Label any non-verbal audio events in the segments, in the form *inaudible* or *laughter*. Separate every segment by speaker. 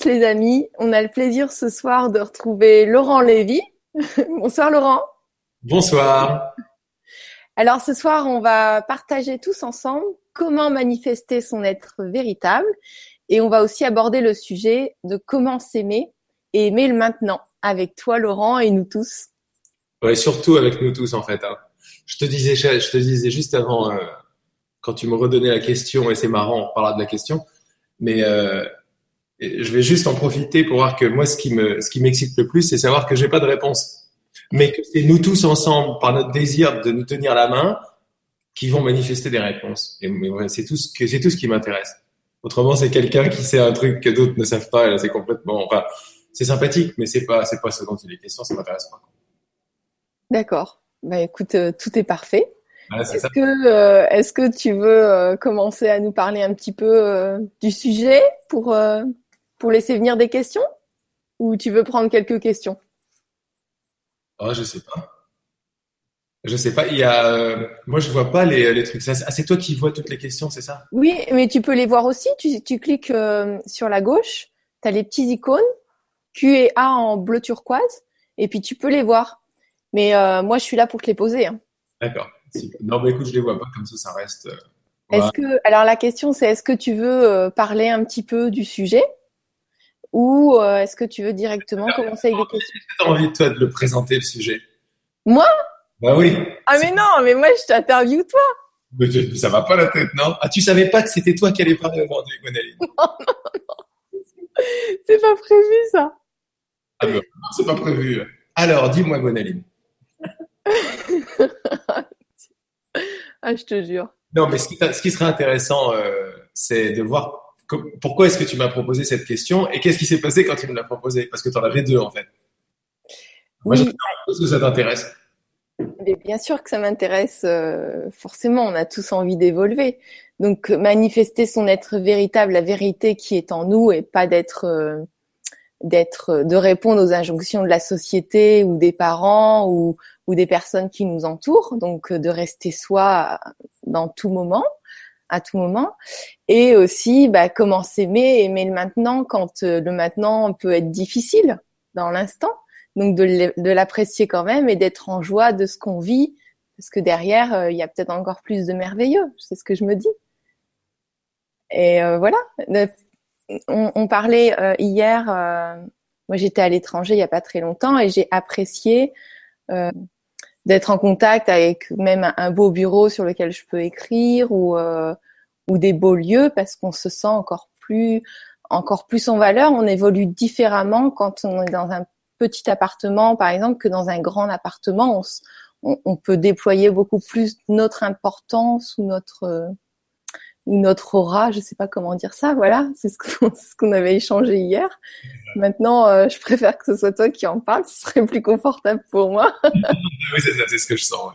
Speaker 1: tous les amis. On a le plaisir ce soir de retrouver Laurent Lévy. *laughs* Bonsoir Laurent.
Speaker 2: Bonsoir.
Speaker 1: Alors ce soir, on va partager tous ensemble comment manifester son être véritable et on va aussi aborder le sujet de comment s'aimer et aimer le maintenant avec toi Laurent et nous tous.
Speaker 2: Ouais, surtout avec nous tous en fait. Hein. Je te disais, je te disais juste avant, euh, quand tu me redonnais la question, et c'est marrant, on parlera de la question, mais euh, je vais juste en profiter pour voir que moi, ce qui me, ce qui m'excite le plus, c'est savoir que j'ai pas de réponse, mais que c'est nous tous ensemble, par notre désir de nous tenir la main, qui vont manifester des réponses. Et c'est tout ce que c'est tout ce qui m'intéresse. Autrement, c'est quelqu'un qui sait un truc que d'autres ne savent pas. C'est complètement, enfin, c'est sympathique, mais c'est pas, c'est pas ce dont il est question. Ça m'intéresse pas.
Speaker 1: D'accord. Bah écoute, euh, tout est parfait. est-ce que, euh, est-ce que tu veux euh, commencer à nous parler un petit peu du sujet pour pour laisser venir des questions? Ou tu veux prendre quelques questions?
Speaker 2: Oh, je sais pas. Je sais pas. Il y a, moi, je vois pas les, les trucs. Ah, c'est toi qui vois toutes les questions, c'est ça?
Speaker 1: Oui, mais tu peux les voir aussi. Tu, tu cliques sur la gauche, tu as les petits icônes Q et A en bleu turquoise, et puis tu peux les voir. Mais euh, moi, je suis là pour te les poser. Hein.
Speaker 2: D'accord. Non, mais écoute, je les vois pas comme ça, ça reste. Euh,
Speaker 1: est-ce que alors la question c'est est-ce que tu veux euh, parler un petit peu du sujet? Ou est-ce que tu veux directement commencer avec des questions
Speaker 2: tu as envie toi de le présenter le sujet
Speaker 1: Moi?
Speaker 2: Bah oui.
Speaker 1: Ah mais non, mais moi je t'interviewe toi.
Speaker 2: Mais ça va pas la tête, non? Ah, tu savais pas que c'était toi qui allais parler aujourd'hui, *laughs* Gwenaline
Speaker 1: Non, non, non. C'est pas prévu ça.
Speaker 2: Ah non, c'est pas prévu. Alors, dis-moi, Gwenaline. *laughs*
Speaker 1: ah, je te jure.
Speaker 2: Non, mais ce qui, ce qui serait intéressant, euh, c'est de voir pourquoi est-ce que tu m'as proposé cette question et qu'est-ce qui s'est passé quand tu me l'as proposé? Parce que tu en avais deux, en fait. Moi, oui. je que ça t'intéresse.
Speaker 1: Mais bien sûr que ça m'intéresse. Euh, forcément, on a tous envie d'évoluer. Donc, manifester son être véritable, la vérité qui est en nous et pas d'être... Euh, d'être de répondre aux injonctions de la société ou des parents ou, ou des personnes qui nous entourent donc de rester soi dans tout moment à tout moment. Et aussi bah, comment s'aimer aimer le maintenant quand euh, le maintenant peut être difficile dans l'instant. Donc de l'apprécier quand même et d'être en joie de ce qu'on vit. Parce que derrière euh, il y a peut-être encore plus de merveilleux. C'est ce que je me dis. Et euh, voilà. On, parlait euh, hier, euh, moi j'étais à l'étranger il n'y a pas très longtemps et j'ai apprécié euh, d'être en contact avec même un, beau bureau sur lequel je peux écrire ou, ou des beaux lieux parce qu'on se sent encore plus encore plus en valeur. On évolue différemment quand on est dans un petit appartement, par exemple, que dans un grand appartement. On, on peut déployer beaucoup plus notre importance ou notre ou notre aura, je sais pas comment dire ça, voilà, c'est *laughs* ce qu'on avait échangé hier. Maintenant, euh, je préfère que ce soit toi qui en parle, ce serait plus confortable pour moi. *laughs*
Speaker 2: oui, c'est ça, c'est ce que je sens.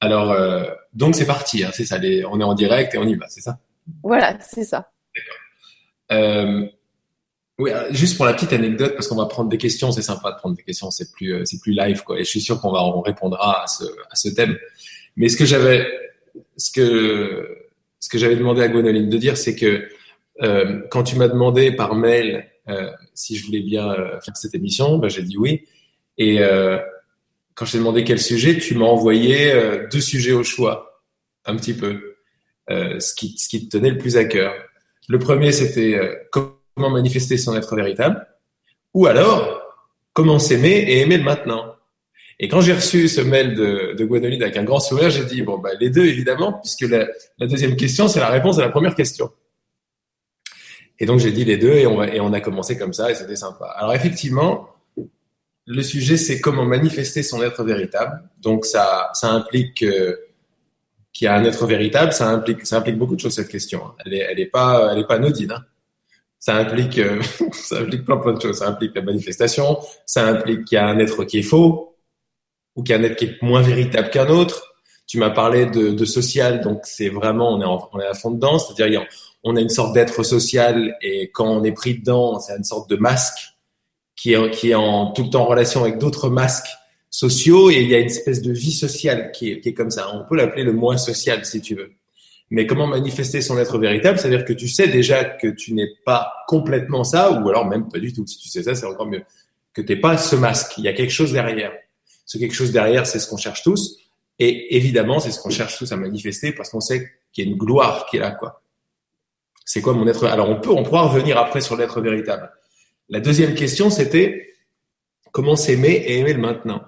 Speaker 2: Alors, euh, donc c'est parti, hein, c'est ça, on est en direct et on y va, c'est ça?
Speaker 1: Voilà, c'est ça.
Speaker 2: D'accord. Euh, oui, juste pour la petite anecdote, parce qu'on va prendre des questions, c'est sympa de prendre des questions, c'est plus, c'est plus live, quoi. Et je suis sûr qu'on va, on répondra à ce, à ce thème. Mais ce que j'avais, ce que ce que j'avais demandé à Gwenoline de dire, c'est que euh, quand tu m'as demandé par mail euh, si je voulais bien euh, faire cette émission, ben, j'ai dit oui. Et quand je t'ai demandé quel sujet, tu m'as envoyé deux sujets au choix, un petit peu, ce, qui, ce qui te tenait le plus à cœur. Le premier, c'était comment manifester son être véritable, ou alors comment s'aimer et aimer le maintenant. Et quand j'ai reçu ce mail de, de avec un grand sourire, j'ai dit, bon, bah, les deux, évidemment, puisque la, deuxième question, c'est la réponse à la première question. Et donc, j'ai dit les deux et on, a commencé comme ça et c'était sympa. Alors, effectivement, le sujet, c'est comment manifester son être véritable. Donc, ça, implique qu'il y a un être véritable, ça implique, ça implique beaucoup de choses, cette question. Elle est, elle est pas, elle pas anodine. Hein. Ça implique, euh, *laughs* ça implique plein, plein de choses. Ça implique la manifestation, ça implique qu'il y a un être qui est faux, ou qu'un être qui est moins véritable qu'un autre. Tu m'as parlé de, de social, donc c'est vraiment, on est, on est à fond dedans, c'est-à-dire on a une sorte d'être social et quand on est pris dedans, c'est une sorte de masque qui est, qui est en tout le temps en relation avec d'autres masques sociaux et il y a une espèce de vie sociale qui est, qui est comme ça. On peut l'appeler le moins social si tu veux. Mais comment manifester son être véritable? C'est-à-dire que tu sais déjà que tu n'es pas complètement ça, ou alors même pas du tout. Si tu sais ça, c'est encore mieux. Que tu n'es pas ce masque. Il y a quelque chose derrière. Ce quelque chose derrière, c'est ce qu'on cherche tous. Et évidemment, c'est ce qu'on cherche tous à manifester parce qu'on sait qu'il y a une gloire qui est là, quoi. C'est quoi mon être Alors on peut, on pourra revenir après sur l'être véritable. La deuxième question, c'était comment s'aimer et aimer le maintenant.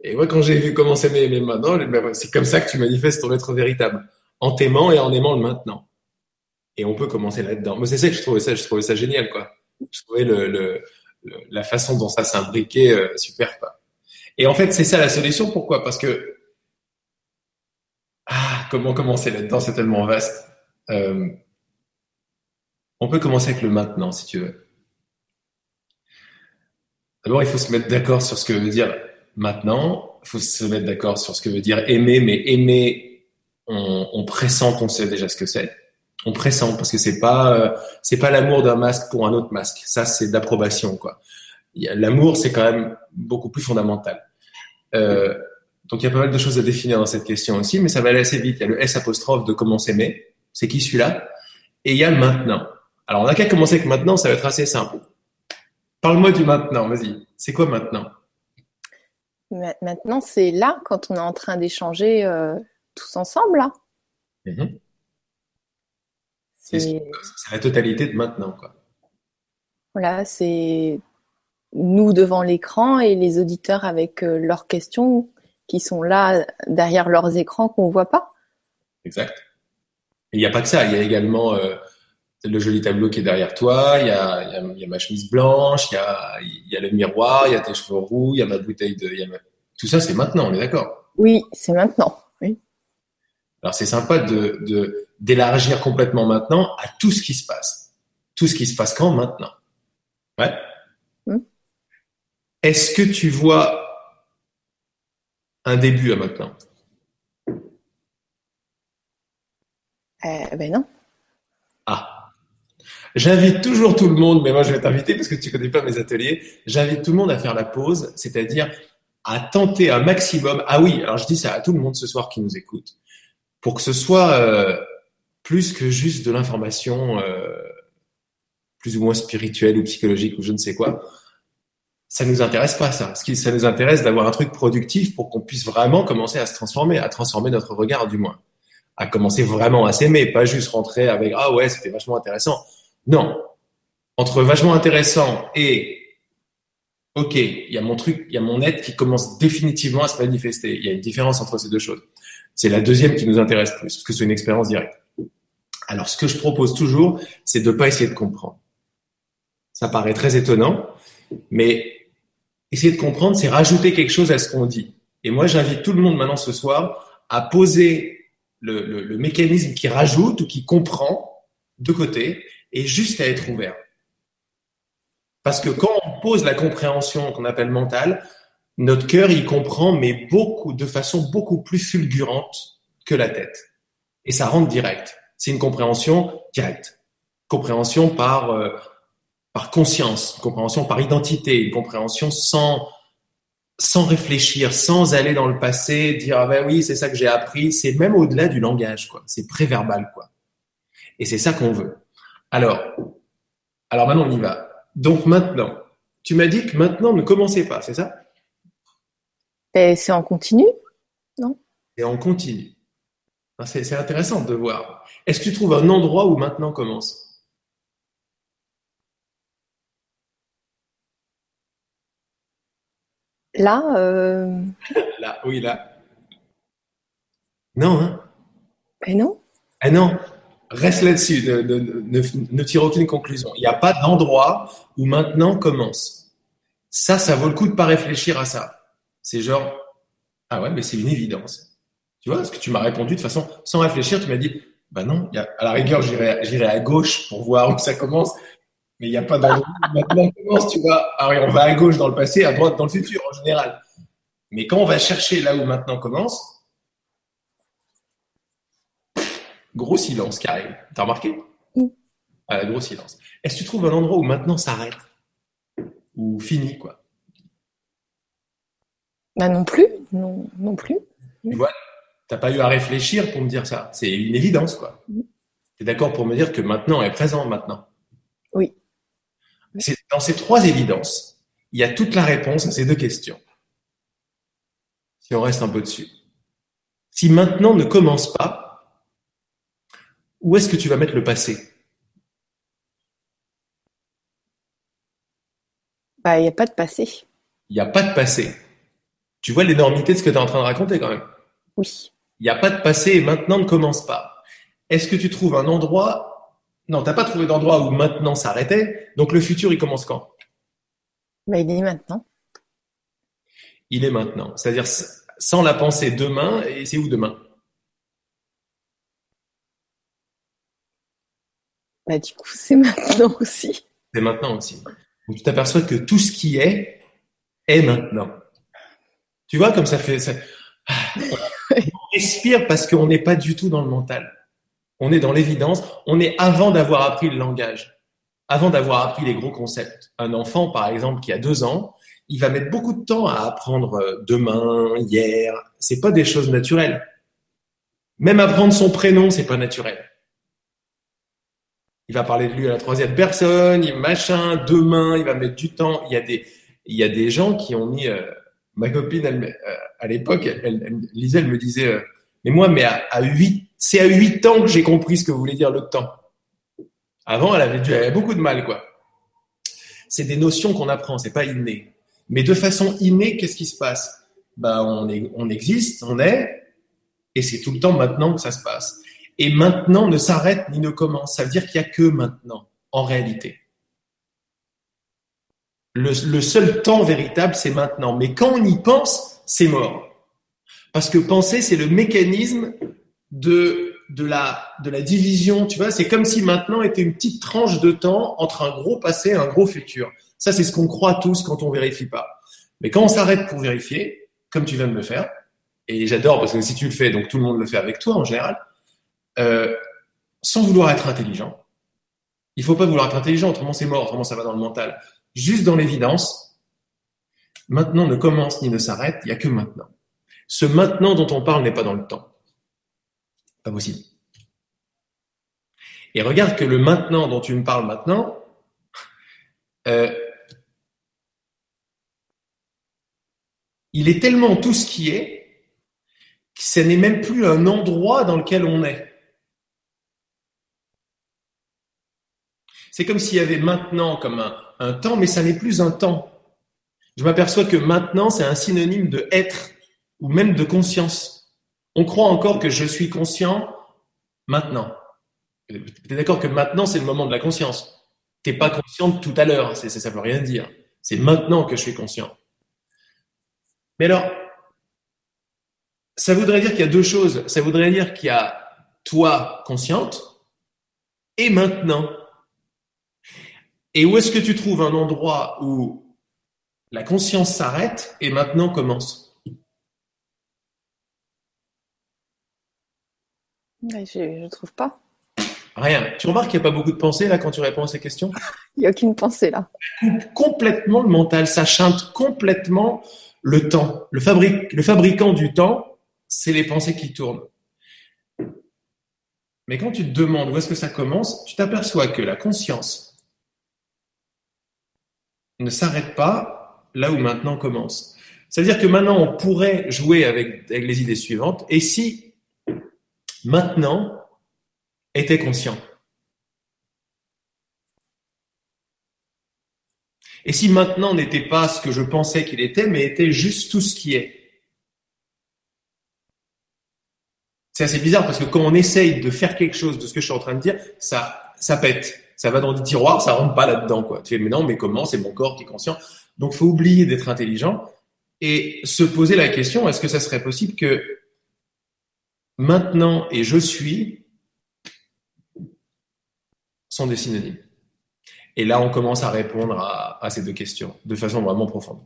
Speaker 2: Et moi, quand j'ai vu comment s'aimer et aimer le maintenant, c'est comme ça que tu manifestes ton être véritable en t'aimant et en aimant le maintenant. Et on peut commencer là-dedans. Moi, c'est ça que je trouvais ça, je trouvais ça génial, quoi. Je trouvais la façon dont ça s'imbriquait euh, super, quoi. Et en fait, c'est ça la solution. Pourquoi? Parce que ah, comment commencer là-dedans? C'est tellement vaste. Euh, on peut commencer avec le maintenant, si tu veux. D'abord, il faut se mettre d'accord sur ce que veut dire maintenant. Il faut se mettre d'accord sur ce que veut dire aimer, mais aimer on, pressent qu'on sait déjà ce que c'est. On pressent parce que c'est pas euh, c'est pas l'amour d'un masque pour un autre masque. Ça c'est d'approbation quoi. L'amour c'est quand même beaucoup plus fondamental. Euh, donc il y a pas mal de choses à définir dans cette question aussi, mais ça va aller assez vite. Il y a le S apostrophe de comment s'aimer, c'est qui celui-là, et il y a le maintenant. Alors on n'a qu'à commencer avec maintenant, ça va être assez simple. Parle-moi du maintenant, vas-y. C'est quoi maintenant?
Speaker 1: Maintenant, c'est là quand on est en train d'échanger euh, tous ensemble là.
Speaker 2: Mhm. C'est la totalité de maintenant, quoi.
Speaker 1: Voilà, c'est nous devant l'écran et les auditeurs avec euh, leurs questions qui sont là derrière leurs écrans qu'on voit pas.
Speaker 2: Exact. il n'y a pas que ça, il y a également euh, le joli tableau qui est derrière toi, il y a, ma chemise blanche, il y a, le miroir, il y a tes cheveux roux, il y a ma bouteille de... Tout ça, c'est maintenant, on est d'accord
Speaker 1: Oui, c'est maintenant. Oui.
Speaker 2: Alors c'est sympa de d'élargir complètement maintenant à tout ce qui se passe. Tout ce qui se passe quand maintenant. Ouais. Est-ce que tu vois un début à maintenant?
Speaker 1: Euh, Ben non.
Speaker 2: Ah. J'invite toujours tout le monde, mais moi je vais t'inviter parce que tu connais pas mes ateliers. J'invite tout le monde à faire la pause, c'est-à-dire à tenter un maximum. Ah oui, alors je dis ça à tout le monde ce soir qui nous écoute pour que ce soit euh, plus que juste de l'information euh, plus ou moins spirituelle ou psychologique ou je ne sais quoi. Ça nous intéresse pas ça. Ce qui ça nous intéresse d'avoir un truc productif pour qu'on puisse vraiment commencer à se transformer, à transformer notre regard du moins, à commencer vraiment à s'aimer, pas juste rentrer avec ah ouais c'était vachement intéressant. Non, entre vachement intéressant et ok, il y a mon truc, il y a mon être qui commence définitivement à se manifester. Il y a une différence entre ces deux choses. C'est la deuxième qui nous intéresse plus, parce que c'est une expérience directe. Alors, ce que je propose toujours, c'est de pas essayer de comprendre. Ça paraît très étonnant, mais essayer de comprendre, c'est rajouter quelque chose à ce qu'on dit. Et moi, j'invite tout le monde maintenant ce soir à poser le, mécanisme qui rajoute ou qui comprend de côté et juste à être ouvert. Parce que quand on pose la compréhension qu'on appelle mentale, notre cœur y comprend, mais beaucoup, de façon beaucoup plus fulgurante que la tête. Et ça rentre direct. C'est une compréhension directe. Compréhension par, euh, par conscience, compréhension par identité, une compréhension sans, sans réfléchir, sans aller dans le passé, dire ah ben oui, c'est ça que j'ai appris. C'est même au-delà du langage, quoi. C'est préverbal, quoi. Et c'est ça qu'on veut. Alors, alors maintenant on y va. Donc maintenant, tu m'as dit que maintenant ne commencez pas, c'est ça?
Speaker 1: C'est en continu, non?
Speaker 2: C'est en continu. C'est intéressant de voir. Est-ce que tu trouves un endroit où maintenant commence?
Speaker 1: Là euh...
Speaker 2: Là, oui, là. Non, hein
Speaker 1: Ben non.
Speaker 2: Ah non, reste là-dessus, ne, ne, tire aucune conclusion. Il n'y a pas d'endroit où maintenant commence. Ça, ça vaut le coup de pas réfléchir à ça. C'est genre, ah ouais, mais c'est une évidence. Tu vois, ce que tu m'as répondu de façon sans réfléchir, tu m'as dit, bah non, y a, à la rigueur, j'irai à gauche pour voir où ça commence, mais il n'y a pas d'endroit où maintenant commence, tu vois. Alors, on va à gauche dans le passé, à droite dans le futur, en général. Mais quand on va chercher là où maintenant commence, gros silence qui arrive. T'as remarqué. Ah, gros silence. Est-ce que tu trouves un endroit où maintenant s'arrête Ou fini, quoi
Speaker 1: bah non plus, non, non plus.
Speaker 2: Tu vois, T'as pas eu à réfléchir pour me dire ça. C'est une évidence, quoi. Tu es d'accord pour me dire que maintenant est présent maintenant.
Speaker 1: Oui.
Speaker 2: C'est dans ces trois évidences, il y a toute la réponse à ces deux questions. Si on reste un peu dessus. Si maintenant ne commence pas, où est-ce que tu vas mettre le passé?
Speaker 1: Bah, il n'y a pas de passé.
Speaker 2: Il n'y a pas de passé. Tu vois l'énormité de ce que tu es en train de raconter quand même?
Speaker 1: Oui.
Speaker 2: Il n'y a pas de passé et maintenant ne commence pas. Est-ce que tu trouves un endroit Non, t'as pas trouvé d'endroit où maintenant s'arrêtait. Donc le futur, il commence quand?
Speaker 1: Bah, Il est maintenant.
Speaker 2: Il est maintenant. C'est-à-dire sans la pensée demain, et c'est où demain?
Speaker 1: Bah, Du coup, c'est *laughs* maintenant aussi.
Speaker 2: C'est maintenant aussi. Donc tu t'aperçois que tout ce qui est est maintenant. Tu vois comme ça fait. Ça... *laughs* On respire parce qu'on n'est pas du tout dans le mental. On est dans l'évidence. On est avant d'avoir appris le langage, avant d'avoir appris les gros concepts. Un enfant, par exemple, qui a deux ans, il va mettre beaucoup de temps à apprendre euh, demain, hier. C'est pas des choses naturelles. Même apprendre son prénom, c'est pas naturel. Il va parler de lui à la troisième personne, il machin, demain, il va mettre du temps. Il y a des, gens qui ont mis, euh, ma copine, euh, à l'époque, elle, me disait, mais moi, mais à, à 8, c'est à 8 ans que j'ai compris ce que voulait dire le temps. Avant, elle avait, dû, beaucoup de mal, quoi. C'est des notions qu'on apprend, c'est pas inné. Mais de façon innée, qu'est-ce qui se passe? Ben, on, on existe, on est, et c'est tout le temps maintenant que ça se passe. Et maintenant ne s'arrête ni ne commence. Ça veut dire qu'il n'y a que maintenant, en réalité. Le seul temps véritable, c'est maintenant. Mais quand on y pense, c'est mort. Parce que penser, c'est le mécanisme de, de, la, de la division. Tu vois, c'est comme si maintenant était une petite tranche de temps entre un gros passé et un gros futur. Ça, c'est ce qu'on croit tous quand on vérifie pas. Mais quand on s'arrête pour vérifier, comme tu viens de le faire, et j'adore parce que si tu le fais, donc tout le monde le fait avec toi en général, euh, sans vouloir être intelligent. Il faut pas vouloir être intelligent, autrement c'est mort, autrement ça va dans le mental. Juste dans l'évidence, maintenant ne commence ni ne s'arrête, il n'y a que maintenant. Ce maintenant dont on parle n'est pas dans le temps. Pas possible. Et regarde que le maintenant dont tu me parles maintenant, euh, il est tellement tout ce qui est que ce n'est même plus un endroit dans lequel on est. C'est comme s'il y avait maintenant comme un, un temps, mais ça n'est plus un temps. Je m'aperçois que maintenant, c'est un synonyme de être ou même de conscience. On croit encore que je suis conscient maintenant. Tu es d'accord que maintenant, c'est le moment de la conscience. T'es pas conscient tout à l'heure, ça, ça veut rien dire. C'est maintenant que je suis conscient. Mais alors, ça voudrait dire qu'il y a deux choses. Ça voudrait dire qu'il y a toi consciente et maintenant. Et où est-ce que tu trouves un endroit où la conscience s'arrête et maintenant commence?
Speaker 1: Je ne trouve pas.
Speaker 2: Rien. Tu remarques qu'il n'y a pas beaucoup de pensée là quand tu réponds à ces questions? *laughs*
Speaker 1: Il n'y a aucune pensée là.
Speaker 2: Complètement le mental, ça chante complètement le temps. Le fabricant du temps, c'est les pensées qui tournent. Mais quand tu te demandes où est-ce que ça commence, tu t'aperçois que la conscience ne s'arrête pas là où maintenant commence. C'est-à-dire que maintenant, on pourrait jouer avec, avec les idées suivantes. Et si maintenant était conscient Et si maintenant n'était pas ce que je pensais qu'il était, mais était juste tout ce qui est C'est assez bizarre parce que quand on essaye de faire quelque chose de ce que je suis en train de dire, ça, ça pète ça va dans des tiroirs, ça rentre pas là-dedans, quoi. Tu fais, mais non, mais comment? C'est mon corps qui est conscient. Donc, faut oublier d'être intelligent et se poser la question, est-ce que ça serait possible que maintenant et je suis sont des synonymes? Et là, on commence à répondre à, à ces deux questions de façon vraiment profonde.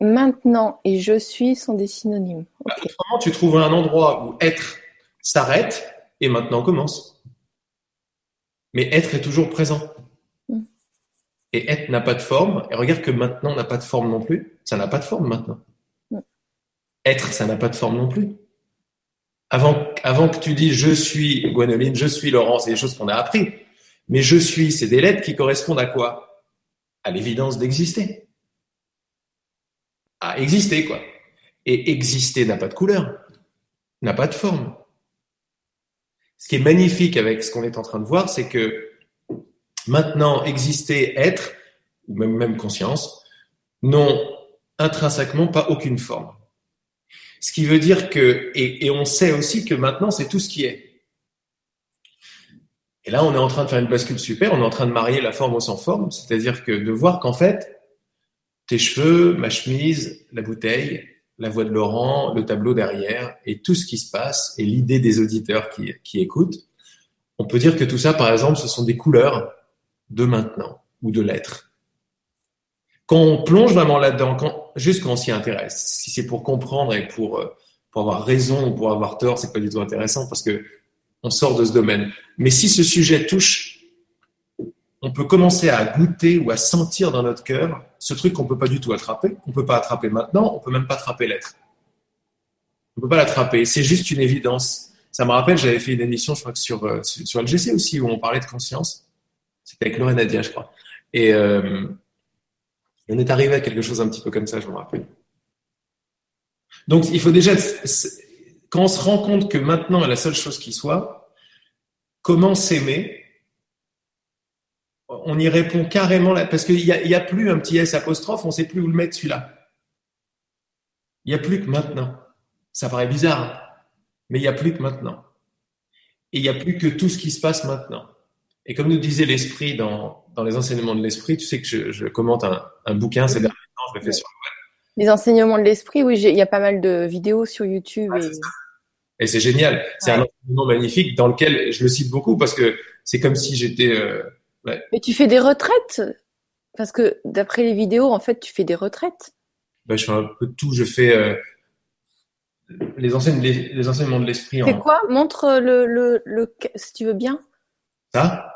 Speaker 1: Maintenant et je suis sont des synonymes.
Speaker 2: Okay. Autrement, tu trouves un endroit où être s'arrête et maintenant commence. Mais être est toujours présent. Et être n'a pas de forme. Et regarde que maintenant n'a pas de forme non plus. Ça n'a pas de forme maintenant. Être, ça n'a pas de forme non plus. Avant, que tu dis je suis Gwenoline, je suis Laurent, c'est des choses qu'on a appris. Mais je suis, c'est des lettres qui correspondent à quoi? À l'évidence d'exister. À exister, quoi. Et exister n'a pas de couleur, n'a pas de forme. Ce qui est magnifique avec ce qu'on est en train de voir, c'est que maintenant, exister, être, ou même, même conscience, n'ont intrinsèquement pas aucune forme. Ce qui veut dire que, et, on sait aussi que maintenant, c'est tout ce qui est. Et là, on est en train de faire une bascule super, on est en train de marier la forme au sans forme, c'est-à-dire que de voir qu'en fait, tes cheveux, ma chemise, la bouteille, la voix de Laurent, le tableau derrière et tout ce qui se passe et l'idée des auditeurs qui, écoutent, on peut dire que tout ça, par exemple, ce sont des couleurs de maintenant ou de l'être. Quand on plonge vraiment là-dedans, juste quand on s'y intéresse, si c'est pour comprendre et pour, euh, pour avoir raison ou pour avoir tort, c'est pas du tout intéressant parce que on sort de ce domaine. Mais si ce sujet touche, on peut commencer à goûter ou à sentir dans notre cœur ce truc qu'on peut pas du tout attraper. On peut pas attraper maintenant, on peut même pas attraper l'être. On peut pas l'attraper. C'est juste une évidence. Ça me rappelle, j'avais fait une émission, je crois que sur, euh, sur LGC aussi, où on parlait de conscience. C'était avec Laurent Nadia, je crois. Et euh, on est arrivé à quelque chose un petit peu comme ça, je me rappelle. Donc, il faut déjà, quand on se rend compte que maintenant, la seule chose qui soit, comment s'aimer, on y répond carrément là, parce qu'il n'y a, a plus un petit S apostrophe, on ne sait plus où le mettre celui-là. Il n'y a plus que maintenant. Ça paraît bizarre, hein, mais il n'y a plus que maintenant. Et il n'y a plus que tout ce qui se passe maintenant. Et comme nous disait l'esprit dans, dans les enseignements de l'esprit, tu sais que je, je commente un, un bouquin ces derniers temps, je le fais sur le
Speaker 1: web. Les enseignements de l'esprit, oui, il y a pas mal de vidéos sur YouTube.
Speaker 2: Ah, et, et c'est génial. C'est ouais. un enseignement magnifique dans lequel je le cite beaucoup parce que c'est comme si j'étais... Euh,
Speaker 1: Ouais. Mais tu fais des retraites? Parce que d'après les vidéos, en fait, tu fais des retraites.
Speaker 2: Ben, je fais un peu de tout. Je fais euh, les, enseignes, les, les, enseignements de l'esprit.
Speaker 1: C'est en... quoi? Montre le, le, le, si tu veux bien.
Speaker 2: Ça?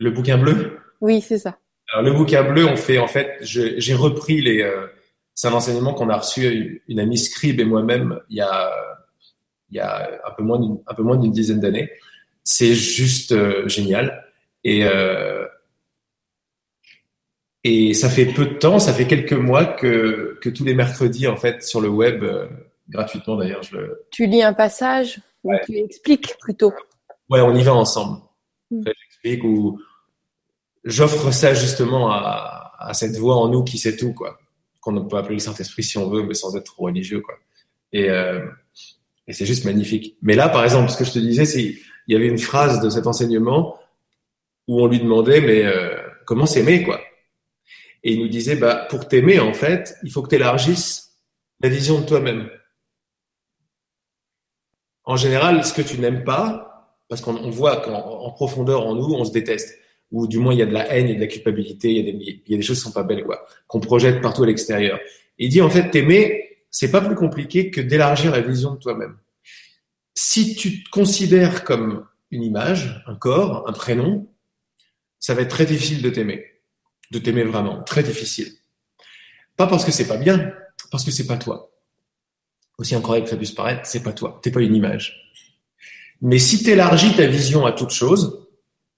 Speaker 2: Le bouquin bleu
Speaker 1: Oui, c'est ça.
Speaker 2: Alors, le bouquin bleu, on fait en fait, j'ai repris les. Euh, c'est un enseignement qu'on a reçu une amie Scribe et moi-même il y a il y a un peu moins d'une un peu moins d'une dizaine d'années c'est juste euh, génial. Et, euh, et ça fait peu de temps, ça fait quelques mois que, que tous les mercredis, en fait, sur le web, gratuitement d'ailleurs, je le...
Speaker 1: Tu lis un passage ou ouais. tu expliques plutôt?
Speaker 2: Ouais, on y va ensemble. Mm. En fait, J'explique ou j'offre ça justement à, cette voix en nous qui sait tout, quoi. Qu'on peut appeler le Saint-Esprit si on veut, mais sans être trop religieux, quoi. Et, euh, et c'est juste magnifique. Mais là, par exemple, ce que je te disais, c'est il y avait une phrase de cet enseignement où on lui demandait mais euh, comment s'aimer quoi Et il nous disait bah pour t'aimer en fait, il faut que tu élargisses la vision de toi-même. En général, ce que tu n'aimes pas, parce qu'on voit qu'en profondeur en nous, on se déteste, ou du moins il y a de la haine, il y a de la culpabilité, il y a des, il y a des choses qui sont pas belles quoi, qu'on projette partout à l'extérieur. Il dit en fait t'aimer, c'est pas plus compliqué que d'élargir la vision de toi-même si tu te considères comme une image, un corps, un prénom, ça va être très difficile de t'aimer, de t'aimer vraiment, très difficile. Pas parce que c'est pas bien, parce que c'est pas toi. Aussi incroyable que ça puisse paraître, c'est pas toi, t'es pas une image. Mais si tu élargis ta vision à toute chose,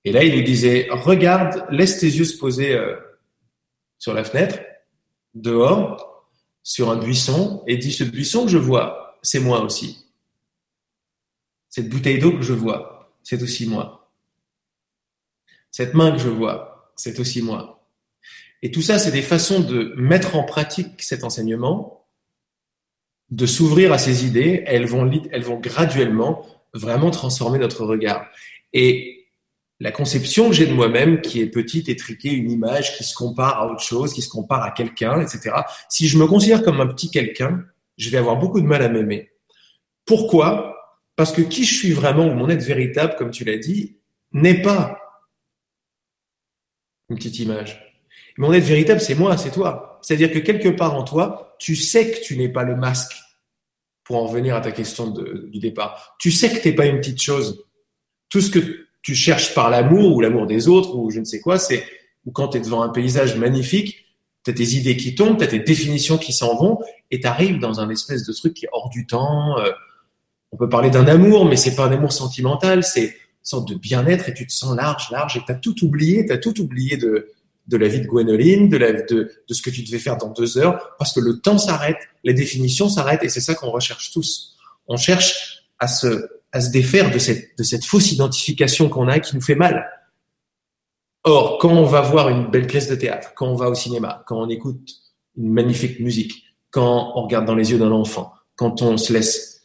Speaker 2: et là il nous disait, regarde, laisse tes yeux se poser euh, sur la fenêtre, dehors, sur un buisson, et dis ce buisson que je vois, c'est moi aussi. Cette bouteille d'eau que je vois, c'est aussi moi. Cette main que je vois, c'est aussi moi. Et tout ça, c'est des façons de mettre en pratique cet enseignement, de s'ouvrir à ces idées. Elles vont, elles vont graduellement vraiment transformer notre regard. Et la conception que j'ai de moi-même, qui est petite, étriquée, une image qui se compare à autre chose, qui se compare à quelqu'un, etc. Si je me considère comme un petit quelqu'un, je vais avoir beaucoup de mal à m'aimer. Pourquoi? Parce que qui je suis vraiment, ou mon être véritable, comme tu l'as dit, n'est pas une petite image. Mon être véritable, c'est moi, c'est toi. C'est-à-dire que quelque part en toi, tu sais que tu n'es pas le masque, pour en revenir à ta question du départ. Tu sais que tu n'es pas une petite chose. Tout ce que tu cherches par l'amour, ou l'amour des autres, ou je ne sais quoi, c'est ou quand tu es devant un paysage magnifique, t'as tes idées qui tombent, t'as tes définitions qui s'en vont, et t'arrives dans un espèce de truc qui est hors du temps. Euh, on peut parler d'un amour, mais c'est pas un amour sentimental, c'est une sorte de bien-être, et tu te sens large, large, et t'as tout oublié, t'as tout oublié de, de la vie de Gwenoline, de, la, de, de ce que tu devais faire dans deux heures, parce que le temps s'arrête, les définitions s'arrêtent, et c'est ça qu'on recherche tous. On cherche à se, à se défaire de cette, de cette fausse identification qu'on a qui nous fait mal. Or, quand on va voir une belle pièce de théâtre, quand on va au cinéma, quand on écoute une magnifique musique, quand on regarde dans les yeux d'un enfant, quand on se laisse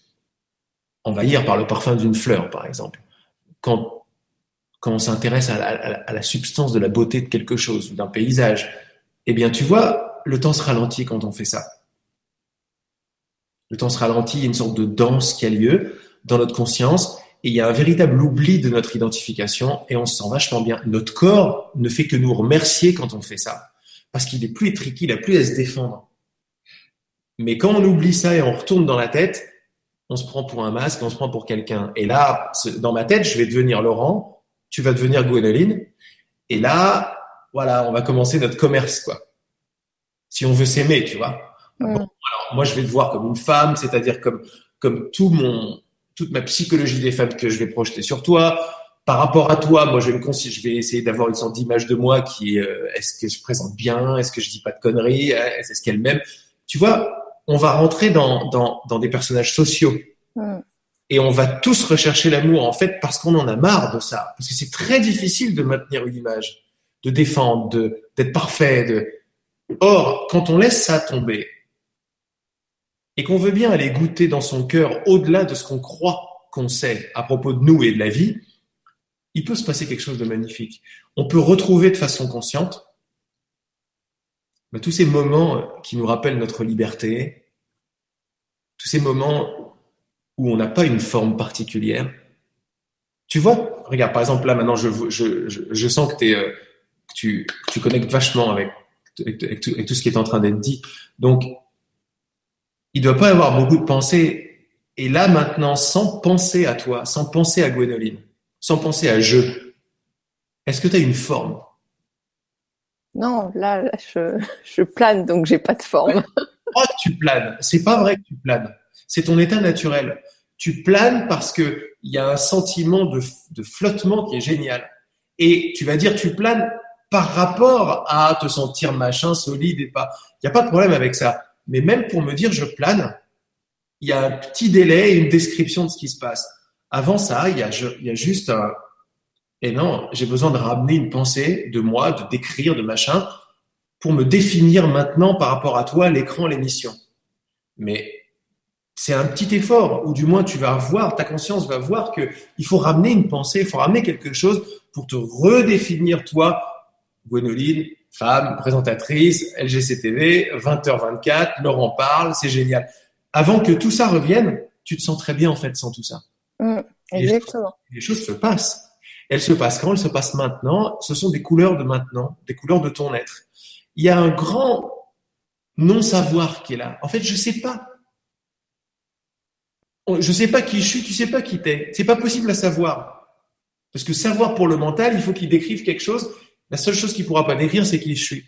Speaker 2: envahir par le parfum d'une fleur, par exemple, quand, quand on s'intéresse à, la substance de la beauté de quelque chose, d'un paysage, eh bien, tu vois, le temps se ralentit quand on fait ça. Le temps se ralentit, il y a une sorte de danse qui a lieu dans notre conscience, et il y a un véritable oubli de notre identification et on se sent vachement bien. Notre corps ne fait que nous remercier quand on fait ça parce qu'il est plus étriqué, il a plus à se défendre. Mais quand on oublie ça et on retourne dans la tête, on se prend pour un masque, on se prend pour quelqu'un. Et là, dans ma tête, je vais devenir Laurent, tu vas devenir Gwenoline. Et là, voilà, on va commencer notre commerce, quoi. Si on veut s'aimer, tu vois. alors, moi, je vais te voir comme une femme, c'est-à-dire comme, comme tout mon, toute ma psychologie des femmes que je vais projeter sur toi. Par rapport à toi, moi, je vais, me je vais essayer d'avoir une sorte d'image de moi qui est, euh, est-ce que je présente bien, est-ce que je dis pas de conneries, est-ce qu'elle m'aime? Tu vois, on va rentrer dans, dans, dans des personnages sociaux. Mm. Et on va tous rechercher l'amour, en fait, parce qu'on en a marre de ça. Parce que c'est très difficile de maintenir une image, de défendre, de, d'être parfait. De... Or, quand on laisse ça tomber, et qu'on veut bien aller goûter dans son cœur au-delà de ce qu'on croit qu'on sait à propos de nous et de la vie, il peut se passer quelque chose de magnifique. On peut retrouver de façon consciente tous ces moments qui nous rappellent notre liberté, tous ces moments où on n'a pas une forme particulière. Tu vois, regarde, par exemple, là, maintenant, je, sens que, euh, tu, tu connectes vachement avec, tout, avec tout ce qui est en train d'être dit. Donc, il doit pas avoir beaucoup de pensées. Et là, maintenant, sans penser à toi, sans penser à Gwénoline, sans penser à je, est-ce que tu as une forme?
Speaker 1: Non, là, je, je, plane, donc j'ai pas de forme.
Speaker 2: Oh, tu planes. C'est pas vrai que tu planes. C'est ton état naturel. Tu planes parce que il y a un sentiment de, de flottement qui est génial. Et tu vas dire tu planes par rapport à te sentir machin, solide et pas. Il n'y a pas de problème avec ça. Mais même pour me dire je plane, il y a un petit délai et une description de ce qui se passe. Avant ça, il y a, juste un, et non, j'ai besoin de ramener une pensée de moi, de décrire, de machin, pour me définir maintenant par rapport à toi, l'écran, l'émission. Mais c'est un petit effort, ou du moins tu vas voir, ta conscience va voir que il faut ramener une pensée, il faut ramener quelque chose pour te redéfinir toi, Gwenoline, femme, présentatrice, LGCTV, 20h24, Laurent parle, c'est génial. Avant que tout ça revienne, tu te sens très bien en fait sans tout ça.
Speaker 1: Mmh, exactement.
Speaker 2: Les choses, se passent. Elles se passent quand elles se passent maintenant. Ce sont des couleurs de maintenant, des couleurs de ton être. Il y a un grand non-savoir qui est là. En fait, je sais pas. Je sais pas qui je suis, tu sais pas qui t'es. C'est pas possible à savoir. Parce que savoir pour le mental, il faut qu'il décrive quelque chose la seule chose qu'il ne pourra pas décrire, c'est qui je suis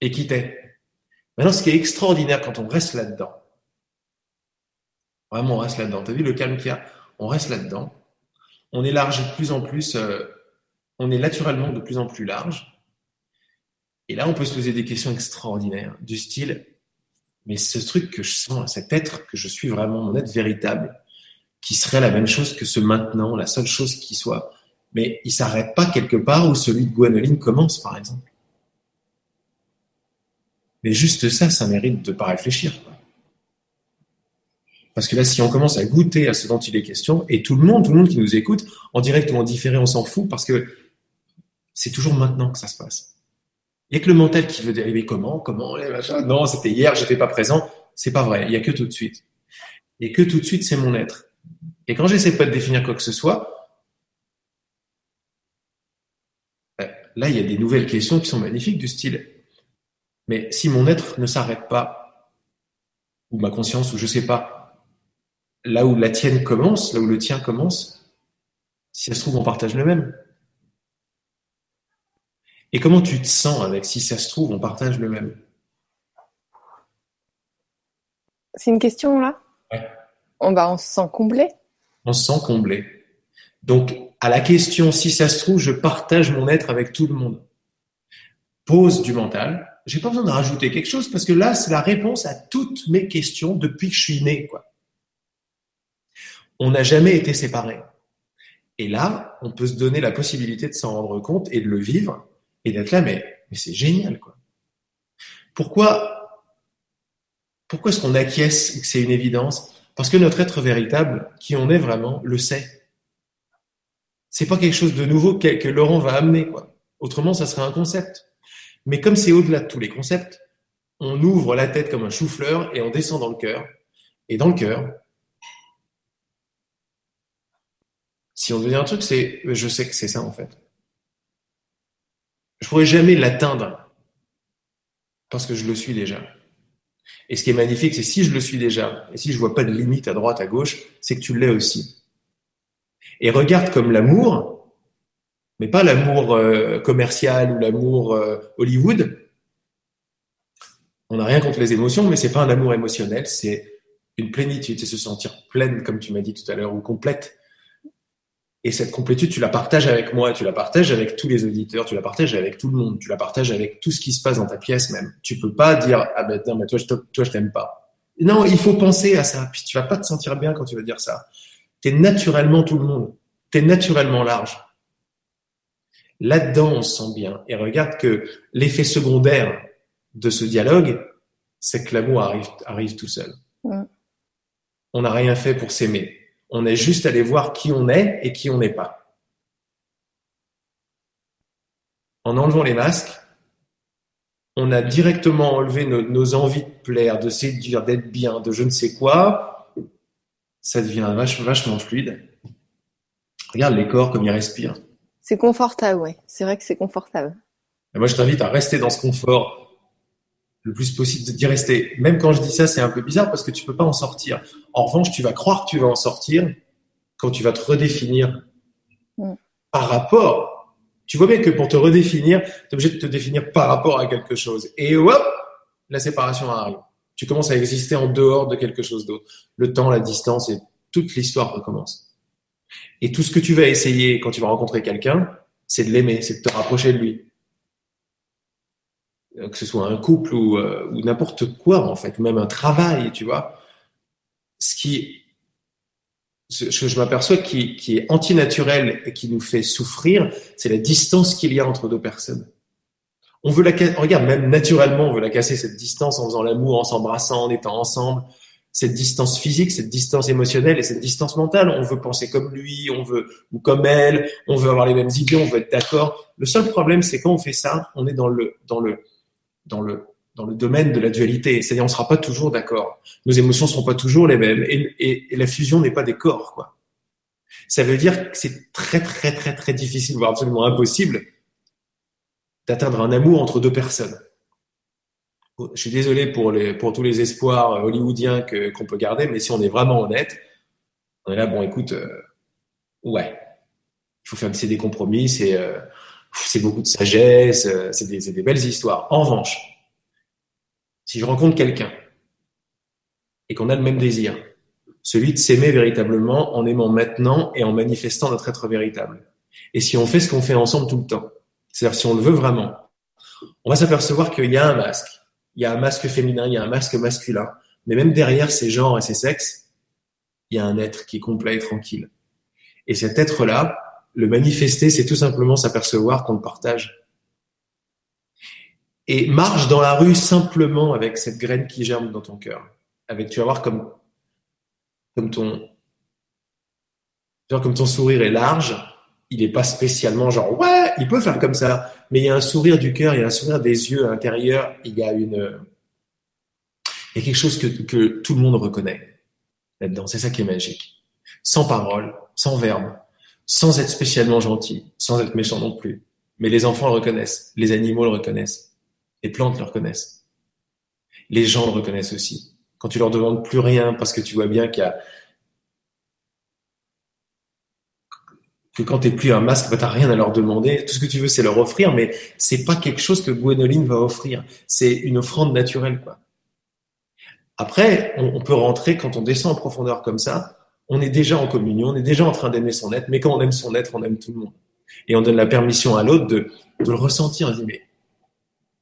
Speaker 2: et qui t'es. Maintenant, ce qui est extraordinaire quand on reste là-dedans, vraiment on reste là-dedans, tu as vu le calme qu'il y a? On reste là-dedans, on élargit de plus en plus, euh, on est naturellement de plus en plus large. Et là, on peut se poser des questions extraordinaires, du style, mais ce truc que je sens, cet être que je suis vraiment, mon être véritable, qui serait la même chose que ce maintenant, la seule chose qui soit, mais il s'arrête pas quelque part où celui de Gwenoline commence, par exemple. Mais juste ça, ça mérite de pas réfléchir. Parce que là, si on commence à goûter à ce dont il est question, et tout le monde, tout le monde qui nous écoute, en direct ou en différé, on s'en fout, parce que c'est toujours maintenant que ça se passe. Il y a que le mental qui veut dériver comment, comment, les machins? Non, c'était hier, j'étais pas présent. C'est pas vrai. Il y a que tout de suite. Et que tout de suite, c'est mon être. Et quand j'essaie pas de définir quoi que ce soit, là, il y a des nouvelles questions qui sont magnifiques du style. Mais si mon être ne s'arrête pas, ou ma conscience, ou je sais pas, là où la tienne commence, là où le tien commence, si ça se trouve, on partage le même. Et comment tu te sens avec si ça se trouve, on partage le même?
Speaker 1: C'est une question là?
Speaker 2: Ouais.
Speaker 1: On, bah, on se sent comblé.
Speaker 2: On se sent comblé. Donc, à la question si ça se trouve, je partage mon être avec tout le monde. Pose du mental. J'ai pas besoin de rajouter quelque chose parce que là, c'est la réponse à toutes mes questions depuis que je suis né. On n'a jamais été séparés. Et là, on peut se donner la possibilité de s'en rendre compte et de le vivre et d'être là, mais, mais c'est génial, quoi. Pourquoi, pourquoi est-ce qu'on acquiesce que c'est une évidence? Parce que notre être véritable, qui on est vraiment, le sait. C'est pas quelque chose de nouveau que, Laurent va amener. Autrement, ça serait un concept. Mais comme c'est au-delà de tous les concepts, on ouvre la tête comme un chou-fleur et on descend dans le cœur. Et dans le cœur, si on devient un truc, c'est, je sais que c'est ça en fait. Je pourrais jamais l'atteindre parce que je le suis déjà. Et ce qui est magnifique, c'est si je le suis déjà, et si je vois pas de limite à droite, à gauche, c'est que tu l'es aussi. Et regarde comme l'amour, mais pas l'amour euh, commercial ou l'amour euh, Hollywood. On n'a rien contre les émotions, mais c'est pas un amour émotionnel, c'est une plénitude, c'est se sentir pleine, comme tu m'as dit tout à l'heure, ou complète. Et cette complétude, tu la partages avec moi, tu la partages avec tous les auditeurs, tu la partages avec tout le monde, tu la partages avec tout ce qui se passe dans ta pièce même. Tu peux pas dire ah ben non mais toi je t'aime pas. Non, il faut penser à ça. Puis tu vas pas te sentir bien quand tu vas dire ça. Tu es naturellement tout le monde. Tu es naturellement large. Là-dedans, on se sent bien. Et regarde que l'effet secondaire de ce dialogue, c'est que l'amour arrive, arrive tout seul.
Speaker 1: Ouais.
Speaker 2: On n'a rien fait pour s'aimer. On est juste allé voir qui on est et qui on n'est pas. En enlevant les masques, on a directement enlevé nos, nos envies de plaire, de séduire, d'être bien, de je ne sais quoi. Ça devient vach, vachement fluide. Regarde les corps comme ils respirent.
Speaker 1: C'est confortable, oui. C'est vrai que c'est confortable.
Speaker 2: Et moi, je t'invite à rester dans ce confort le plus possible d'y rester. Même quand je dis ça, c'est un peu bizarre parce que tu peux pas en sortir. En revanche, tu vas croire que tu vas en sortir quand tu vas te redéfinir
Speaker 1: Mm.
Speaker 2: par rapport. Tu vois bien que pour te redéfinir, tu es obligé de te définir par rapport à quelque chose. Et hop, la séparation arrive. Tu commences à exister en dehors de quelque chose d'autre. Le temps, la distance et toute l'histoire recommence. Et tout ce que tu vas essayer quand tu vas rencontrer quelqu'un, c'est de l'aimer, c'est de te rapprocher de lui que ce soit un couple ou, euh, ou n'importe quoi en fait, même un travail, tu vois. Ce que je m'aperçois qui est antinaturel et qui nous fait souffrir, c'est la distance qu'il y a entre deux personnes. On veut la regarde, même naturellement, on veut la casser cette distance en faisant l'amour, en s'embrassant, en étant ensemble. Cette distance physique, cette distance émotionnelle et cette distance mentale. On veut penser comme lui, on veut, ou comme elle, on veut avoir les mêmes idées, on veut être d'accord. Le seul problème, c'est quand on fait ça, on est dans le, dans le, dans le, dans le domaine de la dualité. C'est-à-dire, on sera pas toujours d'accord. Nos émotions seront pas toujours les mêmes. Et, et, et la fusion n'est pas des corps, quoi. Ça veut dire que c'est très, très, très, très difficile, voire absolument impossible, d'atteindre un amour entre deux personnes. Je suis désolé pour, les, pour tous les espoirs hollywoodiens que, qu'on peut garder, mais si on est vraiment honnête, on est là, bon, écoute, euh, ouais, il faut faire c'est des compromis, c'est euh, c'est beaucoup de sagesse, euh, c'est des, des, belles histoires. En revanche, si je rencontre quelqu'un et qu'on a le même désir, celui de s'aimer véritablement en aimant maintenant et en manifestant notre être véritable. Et si on fait ce qu'on fait ensemble tout le temps, c'est-à-dire si on le veut vraiment, on va s'apercevoir qu'il y a un masque. Il y a un masque féminin, il y a un masque masculin. Mais même derrière ces genres et ces sexes, il y a un être qui est complet et tranquille. Et cet être-là, le manifester, c'est tout simplement s'apercevoir qu'on le partage. Et marche dans la rue simplement avec cette graine qui germe dans ton cœur. Avec, tu vas voir comme, comme ton, comme ton sourire est large, il n'est pas spécialement genre ouais, il peut faire comme ça, mais il y a un sourire du cœur, il y a un sourire des yeux à l'intérieur, il y a une, il y a quelque chose que, que tout le monde reconnaît là-dedans. C'est ça qui est magique. Sans parole, sans verbe, sans être spécialement gentil, sans être méchant non plus. Mais les enfants le reconnaissent, les animaux le reconnaissent, les plantes le reconnaissent, les gens le reconnaissent aussi. Quand tu leur demandes plus rien parce que tu vois bien qu'il y a que quand t'es plus un masque, bah, t'as rien à leur demander. Tout ce que tu veux, c'est leur offrir, mais c'est pas quelque chose que Gwenoline va offrir. C'est une offrande naturelle, quoi. Après, on, peut rentrer quand on descend en profondeur comme ça. On est déjà en communion, on est déjà en train d'aimer son être, mais quand on aime son être, on aime tout le monde. Et on donne la permission à l'autre de, le ressentir. On dit, mais,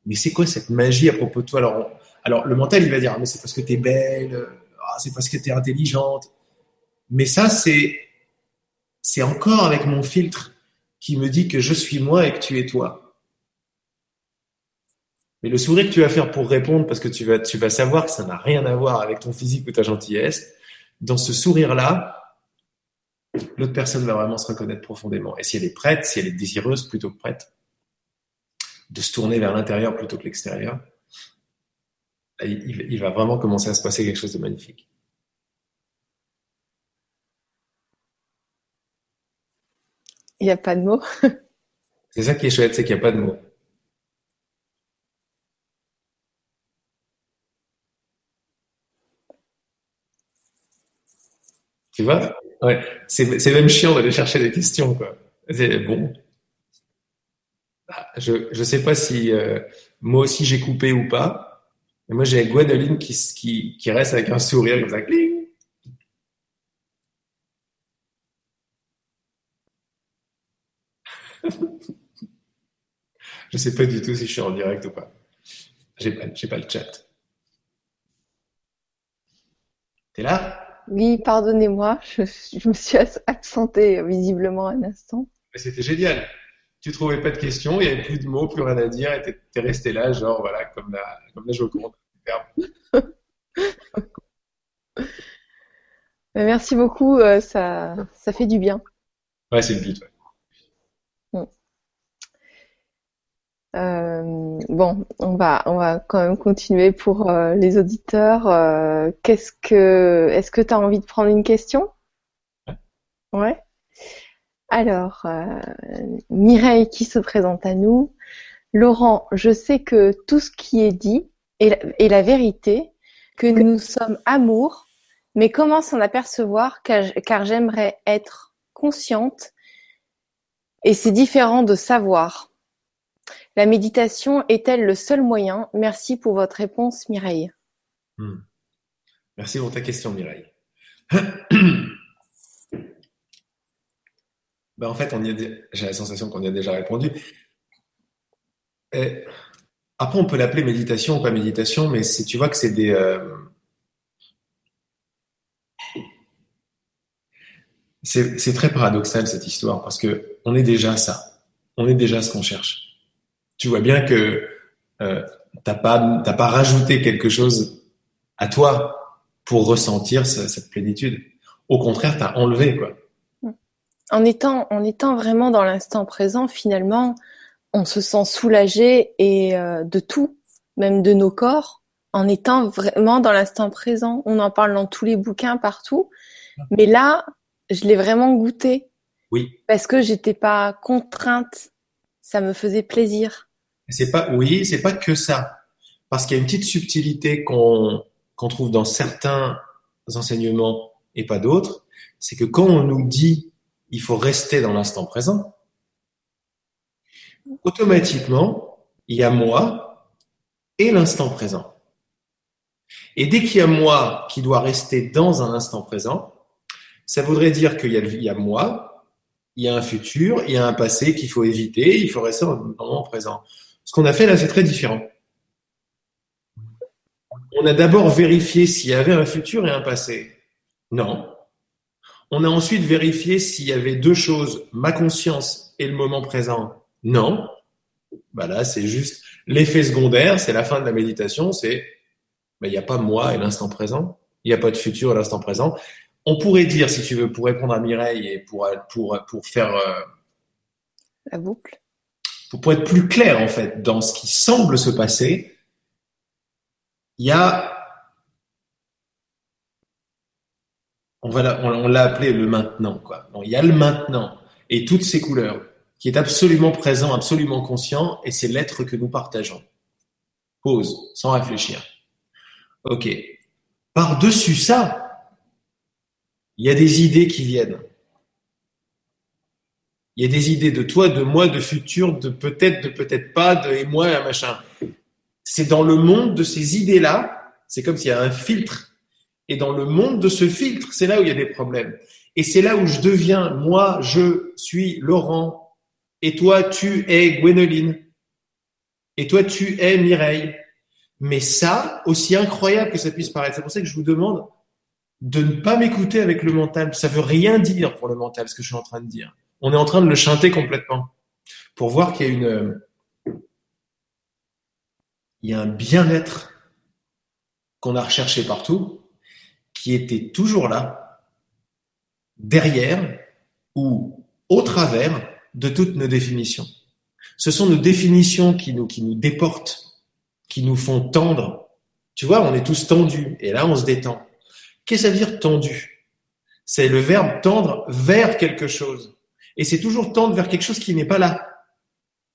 Speaker 2: mais c'est quoi cette magie à propos de toi? Alors, alors, le mental, il va dire, ah, mais c'est parce que t'es belle, ah, c'est parce que t'es intelligente. Mais ça, c'est, c'est encore avec mon filtre qui me dit que je suis moi et que tu es toi. Mais le sourire que tu vas faire pour répondre, parce que tu vas, tu vas savoir que ça n'a rien à voir avec ton physique ou ta gentillesse, dans ce sourire-là, l'autre personne va vraiment se reconnaître profondément. Et si elle est prête, si elle est désireuse plutôt que prête, de se tourner vers l'intérieur plutôt que l'extérieur, il va vraiment commencer à se passer quelque chose de magnifique.
Speaker 1: Il n'y a pas de mots. *laughs*
Speaker 2: c'est ça qui est chouette, c'est qu'il n'y a pas de mots. Tu vois? Ouais. C'est même chiant d'aller chercher des questions, quoi. C'est bon. Ah, je ne sais pas si euh, moi aussi j'ai coupé ou pas. Mais moi j'ai Gwenoline qui, qui, qui reste avec un sourire comme ça. Je sais pas du tout si je suis en direct ou pas. J'ai pas, pas le chat. T'es là?
Speaker 1: Oui, pardonnez-moi, je, me suis absenté visiblement un instant.
Speaker 2: C'était génial. Tu trouvais pas de questions, il y avait plus de mots, plus rien à dire, et t'es resté là, genre voilà, comme la, comme la Joconde. *laughs*
Speaker 1: Merci beaucoup, euh, ça, ça fait du bien.
Speaker 2: Ouais, c'est le but.
Speaker 1: Euh, bon, on va, on va quand même continuer pour euh, les auditeurs. Euh, qu'est-ce que, est-ce que tu as envie de prendre une question? Ouais. Alors, Mireille qui se présente à nous. Laurent, je sais que tout ce qui est dit est la, vérité, que nous sommes amour, mais comment s'en apercevoir car j'aimerais être consciente et c'est différent de savoir? La méditation est-elle le seul moyen? Merci pour votre réponse, Mireille.
Speaker 2: Hmm. Merci pour ta question, Mireille. *coughs* Ben, en fait, j'ai la sensation qu'on y a déjà répondu. après, on peut l'appeler méditation ou pas méditation, mais tu vois que c'est des. Euh, c'est très paradoxal cette histoire parce que on est déjà ça. On est déjà ce qu'on cherche tu vois bien que euh, t'as pas t'as pas rajouté quelque chose à toi pour ressentir cette plénitude. Au contraire, tu as enlevé quoi.
Speaker 1: En étant en étant vraiment dans l'instant présent, finalement, on se sent soulagé et euh, de tout, même de nos corps, en étant vraiment dans l'instant présent. On en parle dans tous les bouquins partout, mais là, je l'ai vraiment goûté.
Speaker 2: Oui.
Speaker 1: Parce que j'étais pas contrainte, ça me faisait plaisir.
Speaker 2: C'est pas, oui, c'est pas que ça. Parce qu'il y a une petite subtilité qu'on trouve dans certains enseignements et pas d'autres. C'est que quand on nous dit il faut rester dans l'instant présent, automatiquement, il y a moi et l'instant présent. Et dès qu'il y a moi qui doit rester dans un instant présent, ça voudrait dire qu'il y, y, a moi, il y a un futur, il y a un passé qu'il faut éviter, il faut rester dans le moment présent. Ce qu'on a fait là, c'est très différent. On a d'abord vérifié s'il y avait un futur et un passé. Non. On a ensuite vérifié s'il y avait deux choses, ma conscience et le moment présent. Non. Bah là, c'est juste l'effet secondaire, c'est la fin de la méditation, c'est bah, il n'y a pas moi et l'instant présent, il n'y a pas de futur à l'instant présent. On pourrait dire, si tu veux, pour répondre à Mireille et pour faire euh,
Speaker 1: la boucle
Speaker 2: pour être plus clair en fait dans ce qui semble se passer, il y a, on, l'a appelé le maintenant quoi. il y a le maintenant et toutes ces couleurs qui est absolument présent, absolument conscient, et c'est l'être que nous partageons. Pause, sans réfléchir. Ok. Par-dessus ça, il y a des idées qui viennent. Il y a des idées de toi, de moi, de futur, de peut-être, de peut-être pas, de et moi, un machin. C'est dans le monde de ces idées-là, c'est comme s'il y a un filtre. Et dans le monde de ce filtre, c'est là où il y a des problèmes. Et c'est là où je deviens, moi, je suis Laurent, et toi, tu es Gwénoline, et toi, tu es Mireille. Mais ça, aussi incroyable que ça puisse paraître, c'est pour ça que je vous demande de ne pas m'écouter avec le mental. Ça veut rien dire pour le mental, ce que je suis en train de dire. On est en train de le chanter complètement. Pour voir qu'il y a une, il y a un bien-être qu'on a recherché partout, qui était toujours là, derrière ou au travers de toutes nos définitions. Ce sont nos définitions qui nous, qui nous déportent, qui nous font tendre. Tu vois, on est tous tendus et là on se détend. Qu'est-ce que dire tendu? C'est le verbe tendre vers quelque chose. Et c'est toujours tendre vers quelque chose qui n'est pas là.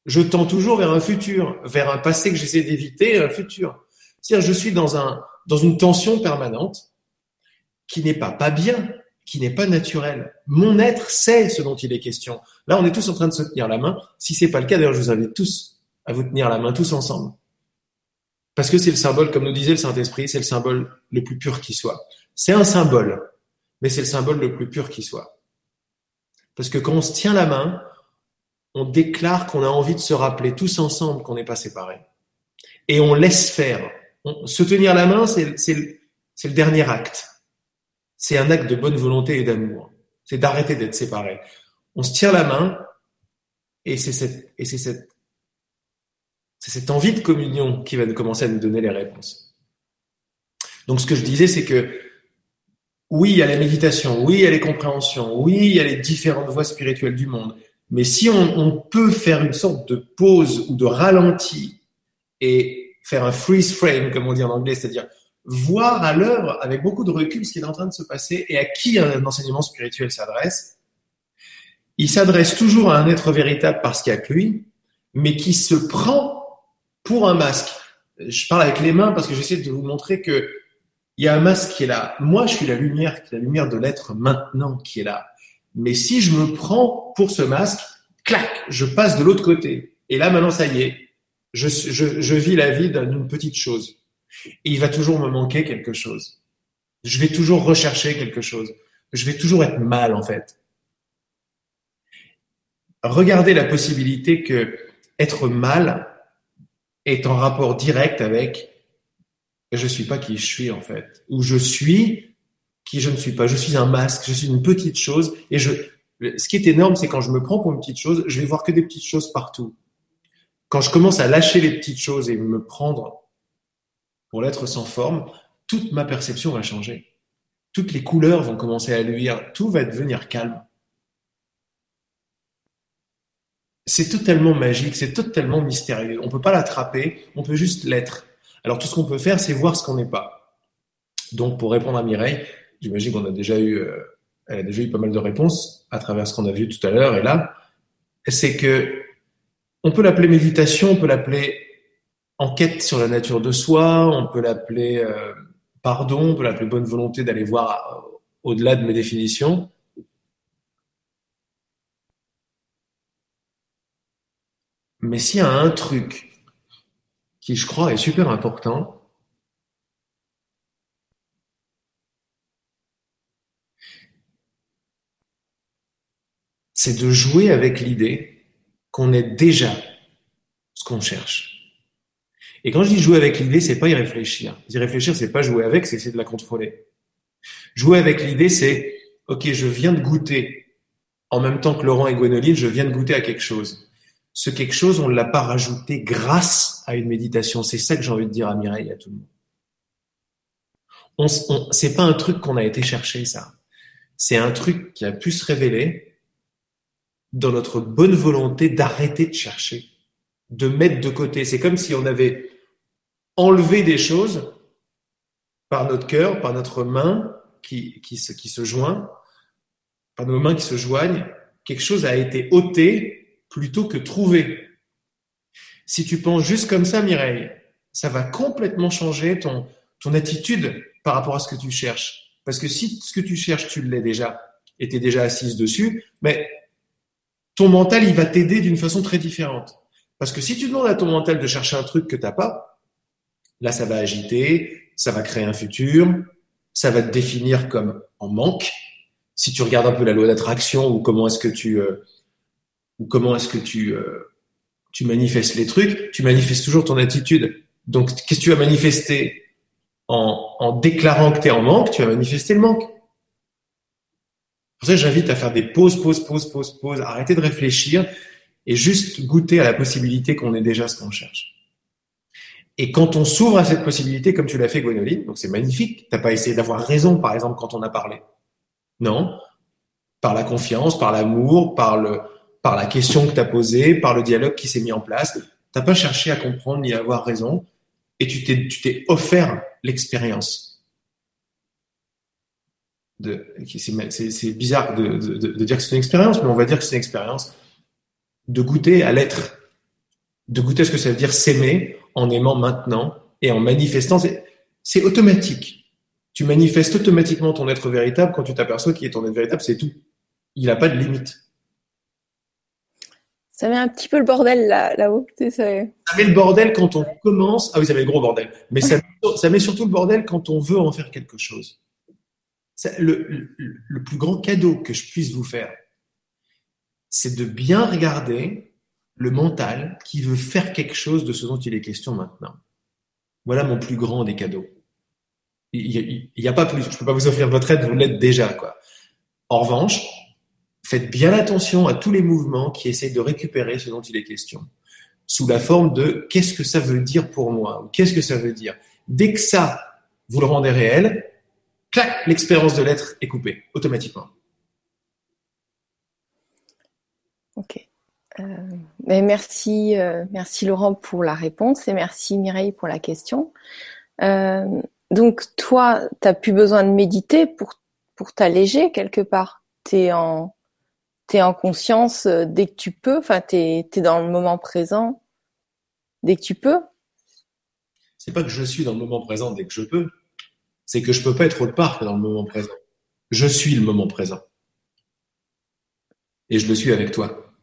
Speaker 2: Je tends toujours vers un futur, vers un passé que j'essaie d'éviter, un futur. C'est-à-dire, je suis dans un, dans une tension permanente qui n'est pas pas bien, qui n'est pas naturelle. Mon être sait ce dont il est question. Là, on est tous en train de se tenir la main. Si c'est pas le cas, d'ailleurs, je vous invite tous à vous tenir la main, tous ensemble. Parce que c'est le symbole, comme nous disait le Saint-Esprit, c'est le symbole le plus pur qui soit. C'est un symbole, mais c'est le symbole le plus pur qui soit. Parce que quand on se tient la main, on déclare qu'on a envie de se rappeler tous ensemble qu'on n'est pas séparés. Et on laisse faire. se tenir la main, c'est le dernier acte. C'est un acte de bonne volonté et d'amour. C'est d'arrêter d'être séparés. On se tient la main et c'est cette, et c'est cette, c'est cette envie de communion qui va commencer à nous donner les réponses. Donc ce que je disais, c'est que oui, il y a la méditation, oui, il y a les compréhensions, oui, il y a les différentes voies spirituelles du monde. Mais si on, peut faire une sorte de pause ou de ralenti et faire un freeze frame, comme on dit en anglais, c'est-à-dire voir à l'œuvre avec beaucoup de recul ce qui est en train de se passer et à qui un enseignement spirituel s'adresse, il s'adresse toujours à un être véritable parce qu'il y a que lui, mais qui se prend pour un masque. Je parle avec les mains parce que j'essaie de vous montrer que il y a un masque qui est là. Moi, je suis la lumière, la lumière de l'être maintenant qui est là. Mais si je me prends pour ce masque, clac, je passe de l'autre côté. Et là, maintenant, ça y est, je, je, je vis la vie d'une petite chose. Et il va toujours me manquer quelque chose. Je vais toujours rechercher quelque chose. Je vais toujours être mal, en fait. Regardez la possibilité que être mal est en rapport direct avec je suis pas qui je suis en fait, ou je suis qui je ne suis pas. Je suis un masque, je suis une petite chose. Et ce qui est énorme, c'est quand je me prends pour une petite chose, je vais voir que des petites choses partout. Quand je commence à lâcher les petites choses et me prendre pour l'être sans forme, toute ma perception va changer. Toutes les couleurs vont commencer à luire, tout va devenir calme. C'est totalement magique, c'est totalement mystérieux. On peut pas l'attraper, on peut juste l'être. Alors tout ce qu'on peut faire, c'est voir ce qu'on n'est pas. Donc pour répondre à Mireille, j'imagine qu'on a déjà eu, euh, elle a déjà eu pas mal de réponses à travers ce qu'on a vu tout à l'heure et là, c'est que on peut l'appeler méditation, on peut l'appeler enquête sur la nature de soi, on peut l'appeler euh, pardon, on peut l'appeler bonne volonté d'aller voir au-delà de mes définitions. Mais s'il y a un truc qui, je crois, est super important, c'est de jouer avec l'idée qu'on est déjà ce qu'on cherche. Et quand je dis jouer avec l'idée, c'est pas y réfléchir. Y réfléchir, c'est pas jouer avec, c'est essayer de la contrôler. Jouer avec l'idée, c'est ok, je viens de goûter en même temps que Laurent et Gwénoline, je viens de goûter à quelque chose. Ce quelque chose, on ne l'a pas rajouté grâce à une méditation. C'est ça que j'ai envie de dire à Mireille à tout le monde. On, c'est pas un truc qu'on a été chercher, ça. C'est un truc qui a pu se révéler dans notre bonne volonté d'arrêter de chercher, de mettre de côté. C'est comme si on avait enlevé des choses par notre cœur, par notre main qui, qui, se, qui se joint, par nos mains qui se joignent. Quelque chose a été ôté plutôt que trouvé. Si tu penses juste comme ça, Mireille, ça va complètement changer ton, ton attitude par rapport à ce que tu cherches. Parce que si ce que tu cherches, tu l'es déjà, et tu es déjà assise dessus, mais ton mental, il va t'aider d'une façon très différente. Parce que si tu demandes à ton mental de chercher un truc que t'as pas, là, ça va agiter, ça va créer un futur, ça va te définir comme en manque. Si tu regardes un peu la loi d'attraction ou comment est-ce que tu euh, ou comment est-ce que tu euh, tu manifestes les trucs, tu manifestes toujours ton attitude. Donc, qu'est-ce que tu vas manifester en, en déclarant que tu es en manque? Tu vas manifester le manque. Pour ça, j'invite à faire des pauses, pauses, pauses, pauses, pauses, arrêter de réfléchir et juste goûter à la possibilité qu'on ait déjà ce qu'on cherche. Et quand on s'ouvre à cette possibilité, comme tu l'as fait, Gwenoline, donc c'est magnifique. T'as pas essayé d'avoir raison, par exemple, quand on a parlé. Non. Par la confiance, par l'amour, par le, par la question que tu as posée, par le dialogue qui s'est mis en place. T'as pas cherché à comprendre ni à avoir raison. Et tu t'es, offert l'expérience. C'est, c'est bizarre de, dire que c'est une expérience, mais on va dire que c'est une expérience de goûter à l'être, de goûter à ce que ça veut dire s'aimer en aimant maintenant et en manifestant. C'est automatique. Tu manifestes automatiquement ton être véritable quand tu t'aperçois qu'il est ton être véritable, c'est tout. Il n'a pas de limite.
Speaker 1: Ça met un petit peu le bordel là, là-haut.
Speaker 2: Ça met le bordel quand on commence. Ah oui, ça met le gros bordel. Mais ça, ça met surtout le bordel quand on veut en faire quelque chose. le, le plus grand cadeau que je puisse vous faire, c'est de bien regarder le mental qui veut faire quelque chose de ce dont il est question maintenant. Voilà mon plus grand des cadeaux. Il n'y a, pas plus. Je ne peux pas vous offrir votre aide, vous l'êtes déjà. Quoi. En revanche, faites bien attention à tous les mouvements qui essayent de récupérer ce dont il est question, sous la forme de qu'est-ce que ça veut dire pour moi? ou qu'est-ce que ça veut dire? Dès que ça, vous le rendez réel, clac, l'expérience de l'être est coupée automatiquement.
Speaker 1: Ok. Euh, mais merci, euh, merci Laurent pour la réponse et merci Mireille pour la question. Euh, donc toi, tu n'as plus besoin de méditer pour, pour t'alléger quelque part? Tu es en, es en conscience dès que tu peux, enfin tu es, dans le moment présent dès que tu peux.
Speaker 2: C'est pas que je suis dans le moment présent dès que je peux, c'est que je peux pas être autre part que dans le moment présent. Je suis le moment présent. Et je le suis avec toi.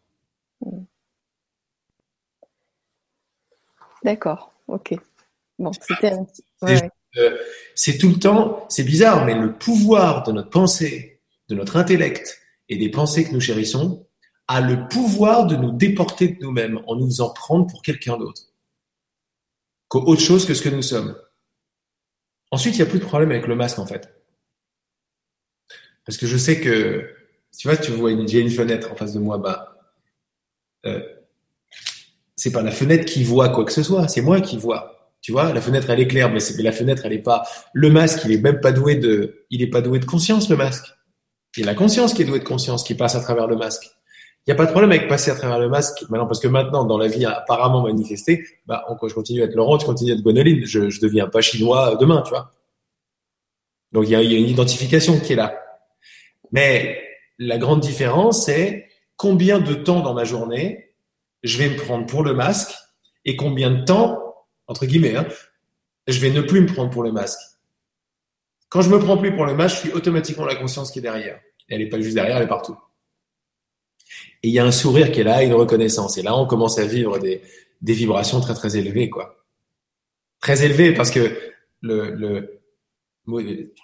Speaker 1: D'accord, ok. Bon, c'était
Speaker 2: euh, C'est tout le temps, c'est bizarre, mais le pouvoir de notre pensée, de notre intellect et des pensées que nous chérissons a le pouvoir de nous déporter de nous-mêmes en nous faisant prendre pour quelqu'un d'autre, qu'autre chose que ce que nous sommes. Ensuite, il n'y a plus de problème avec le masque en fait. Parce que je sais que, tu vois, tu vois, j'ai une fenêtre en face de moi, bah, euh, c'est pas la fenêtre qui voit quoi que ce soit, c'est moi qui vois. Tu vois, la fenêtre elle est claire, mais, la fenêtre elle est pas. Le masque il est même pas doué de, il est pas doué de conscience le masque. C'est la conscience qui est douée de conscience qui passe à travers le masque. Il n'y a pas de problème avec passer à travers le masque maintenant parce que maintenant dans la vie apparemment manifestée, bah on, je continue à être Laurent, tu continues à être Gwenoline, je, je deviens pas chinois demain, tu vois. Donc il y a, y a une identification qui est là. Mais la grande différence c'est combien de temps dans ma journée je vais me prendre pour le masque et combien de temps, entre guillemets, hein, je vais ne plus me prendre pour le masque. Quand je me prends plus pour le masque, je suis automatiquement la conscience qui est derrière. elle n'est pas juste derrière, elle est partout. Et il y a un sourire qui est là, une reconnaissance. Et là, on commence à vivre des, vibrations très très élevées, quoi. Très élevées parce que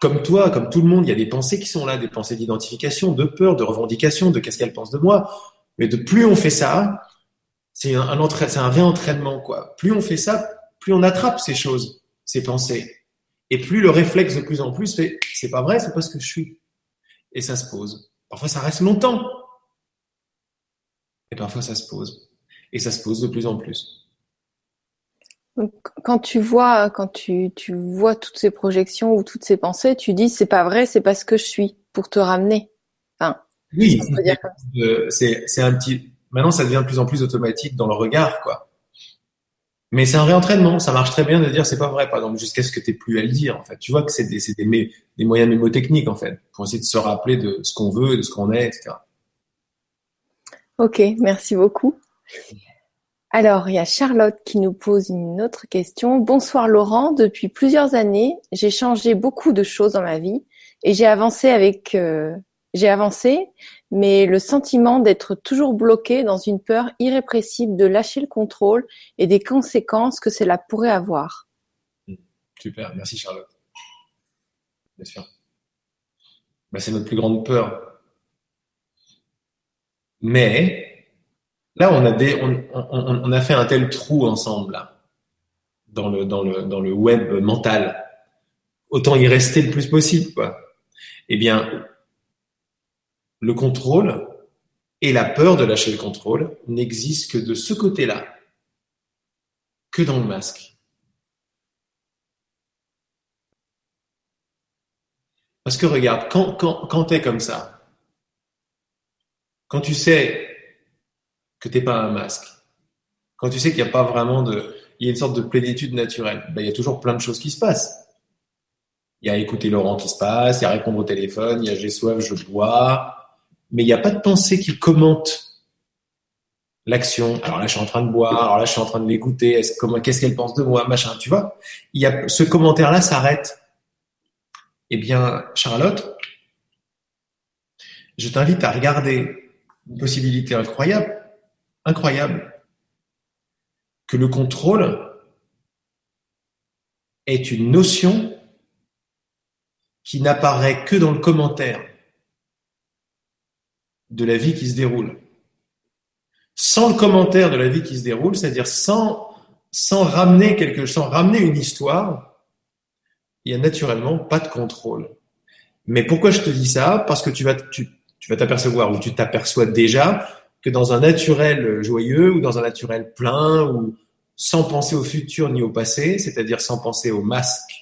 Speaker 2: comme toi, comme tout le monde, il y a des pensées qui sont là, des pensées d'identification, de peur, de revendication, de qu'est-ce qu'elle pense de moi. Mais de plus on fait ça, c'est un, un, un réentraînement, quoi. Plus on fait ça, plus on attrape ces choses, ces pensées. Et plus le réflexe de plus en plus fait, c'est pas vrai, c'est pas ce que je suis. Et ça se pose. Parfois, ça reste longtemps. Et parfois, ça se pose. Et ça se pose de plus en plus.
Speaker 1: quand tu vois, quand tu, tu vois toutes ces projections ou toutes ces pensées, tu dis c'est pas vrai, c'est pas ce que je suis pour te ramener. Enfin,
Speaker 2: oui, c'est un petit, Maintenant, ça devient de plus en plus automatique dans le regard, quoi. Mais c'est un réentraînement. Ça marche très bien de dire c'est pas vrai, par exemple, jusqu'à ce que tu plus à le dire. En fait, tu vois que c'est des, des, moyens mémotechniques en fait pour essayer de se rappeler de ce qu'on veut, de ce qu'on est, etc.
Speaker 1: Ok, merci beaucoup. Alors, il y a Charlotte qui nous pose une autre question. Bonsoir Laurent. Depuis plusieurs années, j'ai changé beaucoup de choses dans ma vie et j'ai avancé avec, euh, j'ai avancé, mais le sentiment d'être toujours bloqué dans une peur irrépressible de lâcher le contrôle et des conséquences que cela pourrait avoir.
Speaker 2: Super, merci Charlotte. Bien sûr. Bah, c'est notre plus grande peur. Mais là, on a, des, on, a fait un tel trou ensemble là, dans, le, dans, le, dans le web mental. Autant y rester le plus possible. Quoi. Eh bien, le contrôle et la peur de lâcher le contrôle n'existent que de ce côté-là, que dans le masque. Parce que regarde, quand, tu es comme ça, quand tu sais que tu n'es pas un masque, quand tu sais qu'il n'y a pas vraiment de... Il y a une sorte de plénitude naturelle, ben, il y a toujours plein de choses qui se passent. Il y a écouter Laurent qui se passe, il y a répondre au téléphone, il y a j'ai soif, je bois, mais il n'y a pas de pensée qui commente l'action. Alors là, je suis en train de boire, alors là, je suis en train de l'écouter, qu'est-ce qu'elle pense de moi, machin, tu vois. Y a, ce commentaire-là s'arrête. Eh bien, Charlotte, je t'invite à regarder une possibilité incroyable, incroyable, que le contrôle est une notion qui n'apparaît que dans le commentaire de la vie qui se déroule. Sans le commentaire de la vie qui se déroule, c'est-à-dire sans, sans ramener quelque sans ramener une histoire, il y a naturellement pas de contrôle. Mais pourquoi je te dis ça? Parce que tu vas tu, vas t'apercevoir ou tu t'aperçois déjà que dans un naturel joyeux ou dans un naturel plein ou sans penser au futur ni au passé, c'est-à-dire sans penser au masque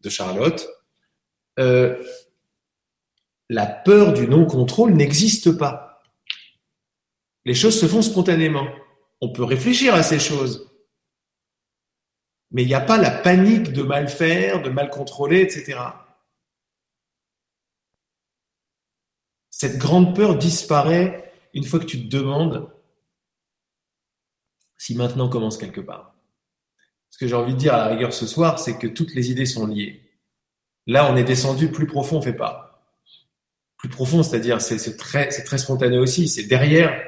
Speaker 2: de Charlotte, euh, la peur du non-contrôle n'existe pas. Les choses se font spontanément. On peut réfléchir à ces choses, mais il n'y a pas la panique de mal faire, de mal contrôler, etc. Cette grande peur disparaît une fois que tu te demandes si maintenant commence quelque part. Ce que j'ai envie de dire à la rigueur ce soir, c'est que toutes les idées sont liées. Là, on est descendu plus profond, on fait pas. Plus profond, c'est-à-dire c'est très, spontané aussi. C'est derrière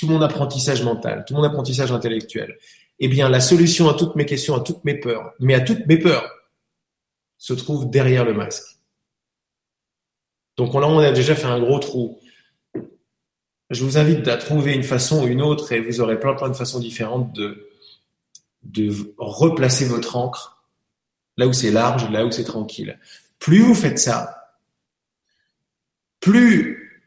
Speaker 2: tout mon apprentissage mental, tout mon apprentissage intellectuel eh bien, la solution à toutes mes questions, à toutes mes peurs, mais à toutes mes peurs, se trouve derrière le masque. Donc on a déjà fait un gros trou. Je vous invite à trouver une façon ou une autre, et vous aurez plein plein de façons différentes de, de replacer votre encre là où c'est large, là où c'est tranquille. Plus vous faites ça, plus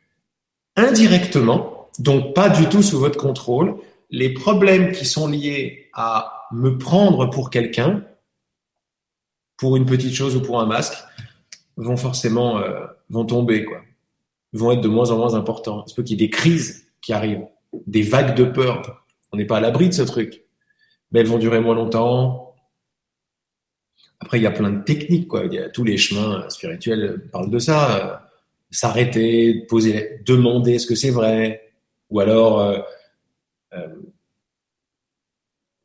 Speaker 2: indirectement, donc pas du tout sous votre contrôle, les problèmes qui sont liés à me prendre pour quelqu'un, pour une petite chose ou pour un masque, vont forcément euh, vont tomber vont être de moins en moins importants. Il se peut qu'il y ait des crises qui arrivent, des vagues de peur. On n'est pas à l'abri de ce truc, mais elles vont durer moins longtemps. Après, il y a plein de techniques tous les chemins spirituels parlent de ça. S'arrêter, poser, demander ce que c'est vrai, ou alors euh, euh,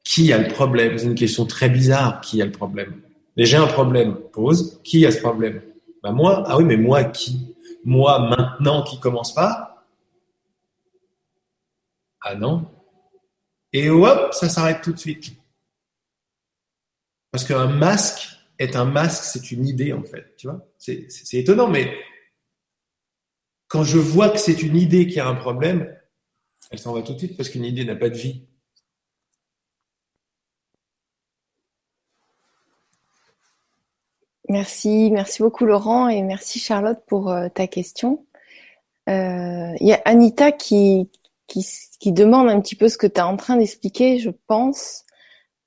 Speaker 2: qui a le problème? C'est une question très bizarre. Qui a le problème? Mais j'ai un problème. Pose. Qui a ce problème? Bah moi. Ah oui, mais moi qui? Moi maintenant qui commence pas? Ah non. Et hop, ça s'arrête tout de suite. Parce qu'un masque est un masque, c'est une idée en fait. Tu vois? C'est étonnant, mais quand je vois que c'est une idée qui a un problème, elle s'en va tout de suite parce qu'une idée n'a pas de vie.
Speaker 1: Merci, merci beaucoup Laurent et merci Charlotte pour euh, ta question. Euh, il y a Anita qui, demande un petit peu ce que tu es en train d'expliquer, je pense,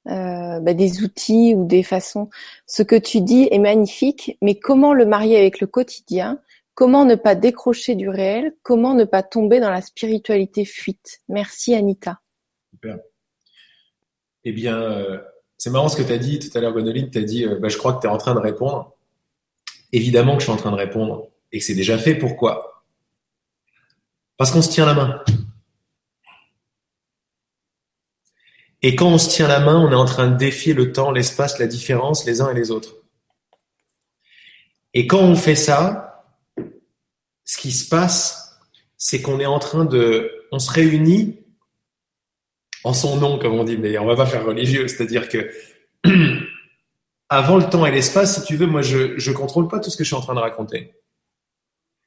Speaker 1: euh, bah, des outils ou des façons. Ce que tu dis est magnifique, mais comment le marier avec le quotidien Comment ne pas décrocher du réel? Comment ne pas tomber dans la spiritualité fuite? Merci Anita. Super.
Speaker 2: Eh bien, euh, c'est marrant ce que tu as dit tout à l'heure, Gonoline. Tu as dit, euh, bah, je crois que tu es en train de répondre. Évidemment que je suis en train de répondre et que c'est déjà fait. Pourquoi? Parce qu'on se tient la main. Et quand on se tient la main, on est en train de défier le temps, l'espace, la différence les uns et les autres. Et quand on fait ça, ce qui se passe, c'est qu'on est en train de, on se réunit en son nom, comme on dit, mais on va pas faire religieux, c'est-à-dire que *clears throat* avant le temps et l'espace, si tu veux, moi, je, je contrôle pas tout ce que je suis en train de raconter.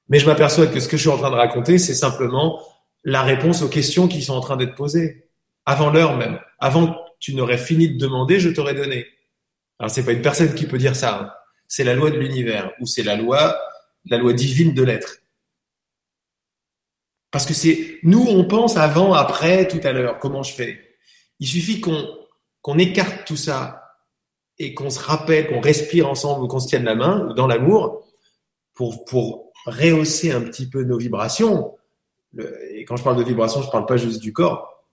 Speaker 2: Mais je m'aperçois que ce que je suis en train de raconter, c'est simplement la réponse aux questions qui sont en train d'être posées. Avant l'heure même. Avant que tu n'aurais fini de demander, je t'aurais donné. Alors, c'est pas une personne qui peut dire ça. Hein. C'est la loi de l'univers, ou c'est la loi, la loi divine de l'être. Parce que c'est, nous, on pense avant, après, tout à l'heure, comment je fais? Il suffit qu'on, qu'on écarte tout ça et qu'on se rappelle, qu'on respire ensemble ou qu'on se tienne la main, dans l'amour, pour, pour rehausser un petit peu nos vibrations. Et quand je parle de vibrations, je parle pas juste du corps.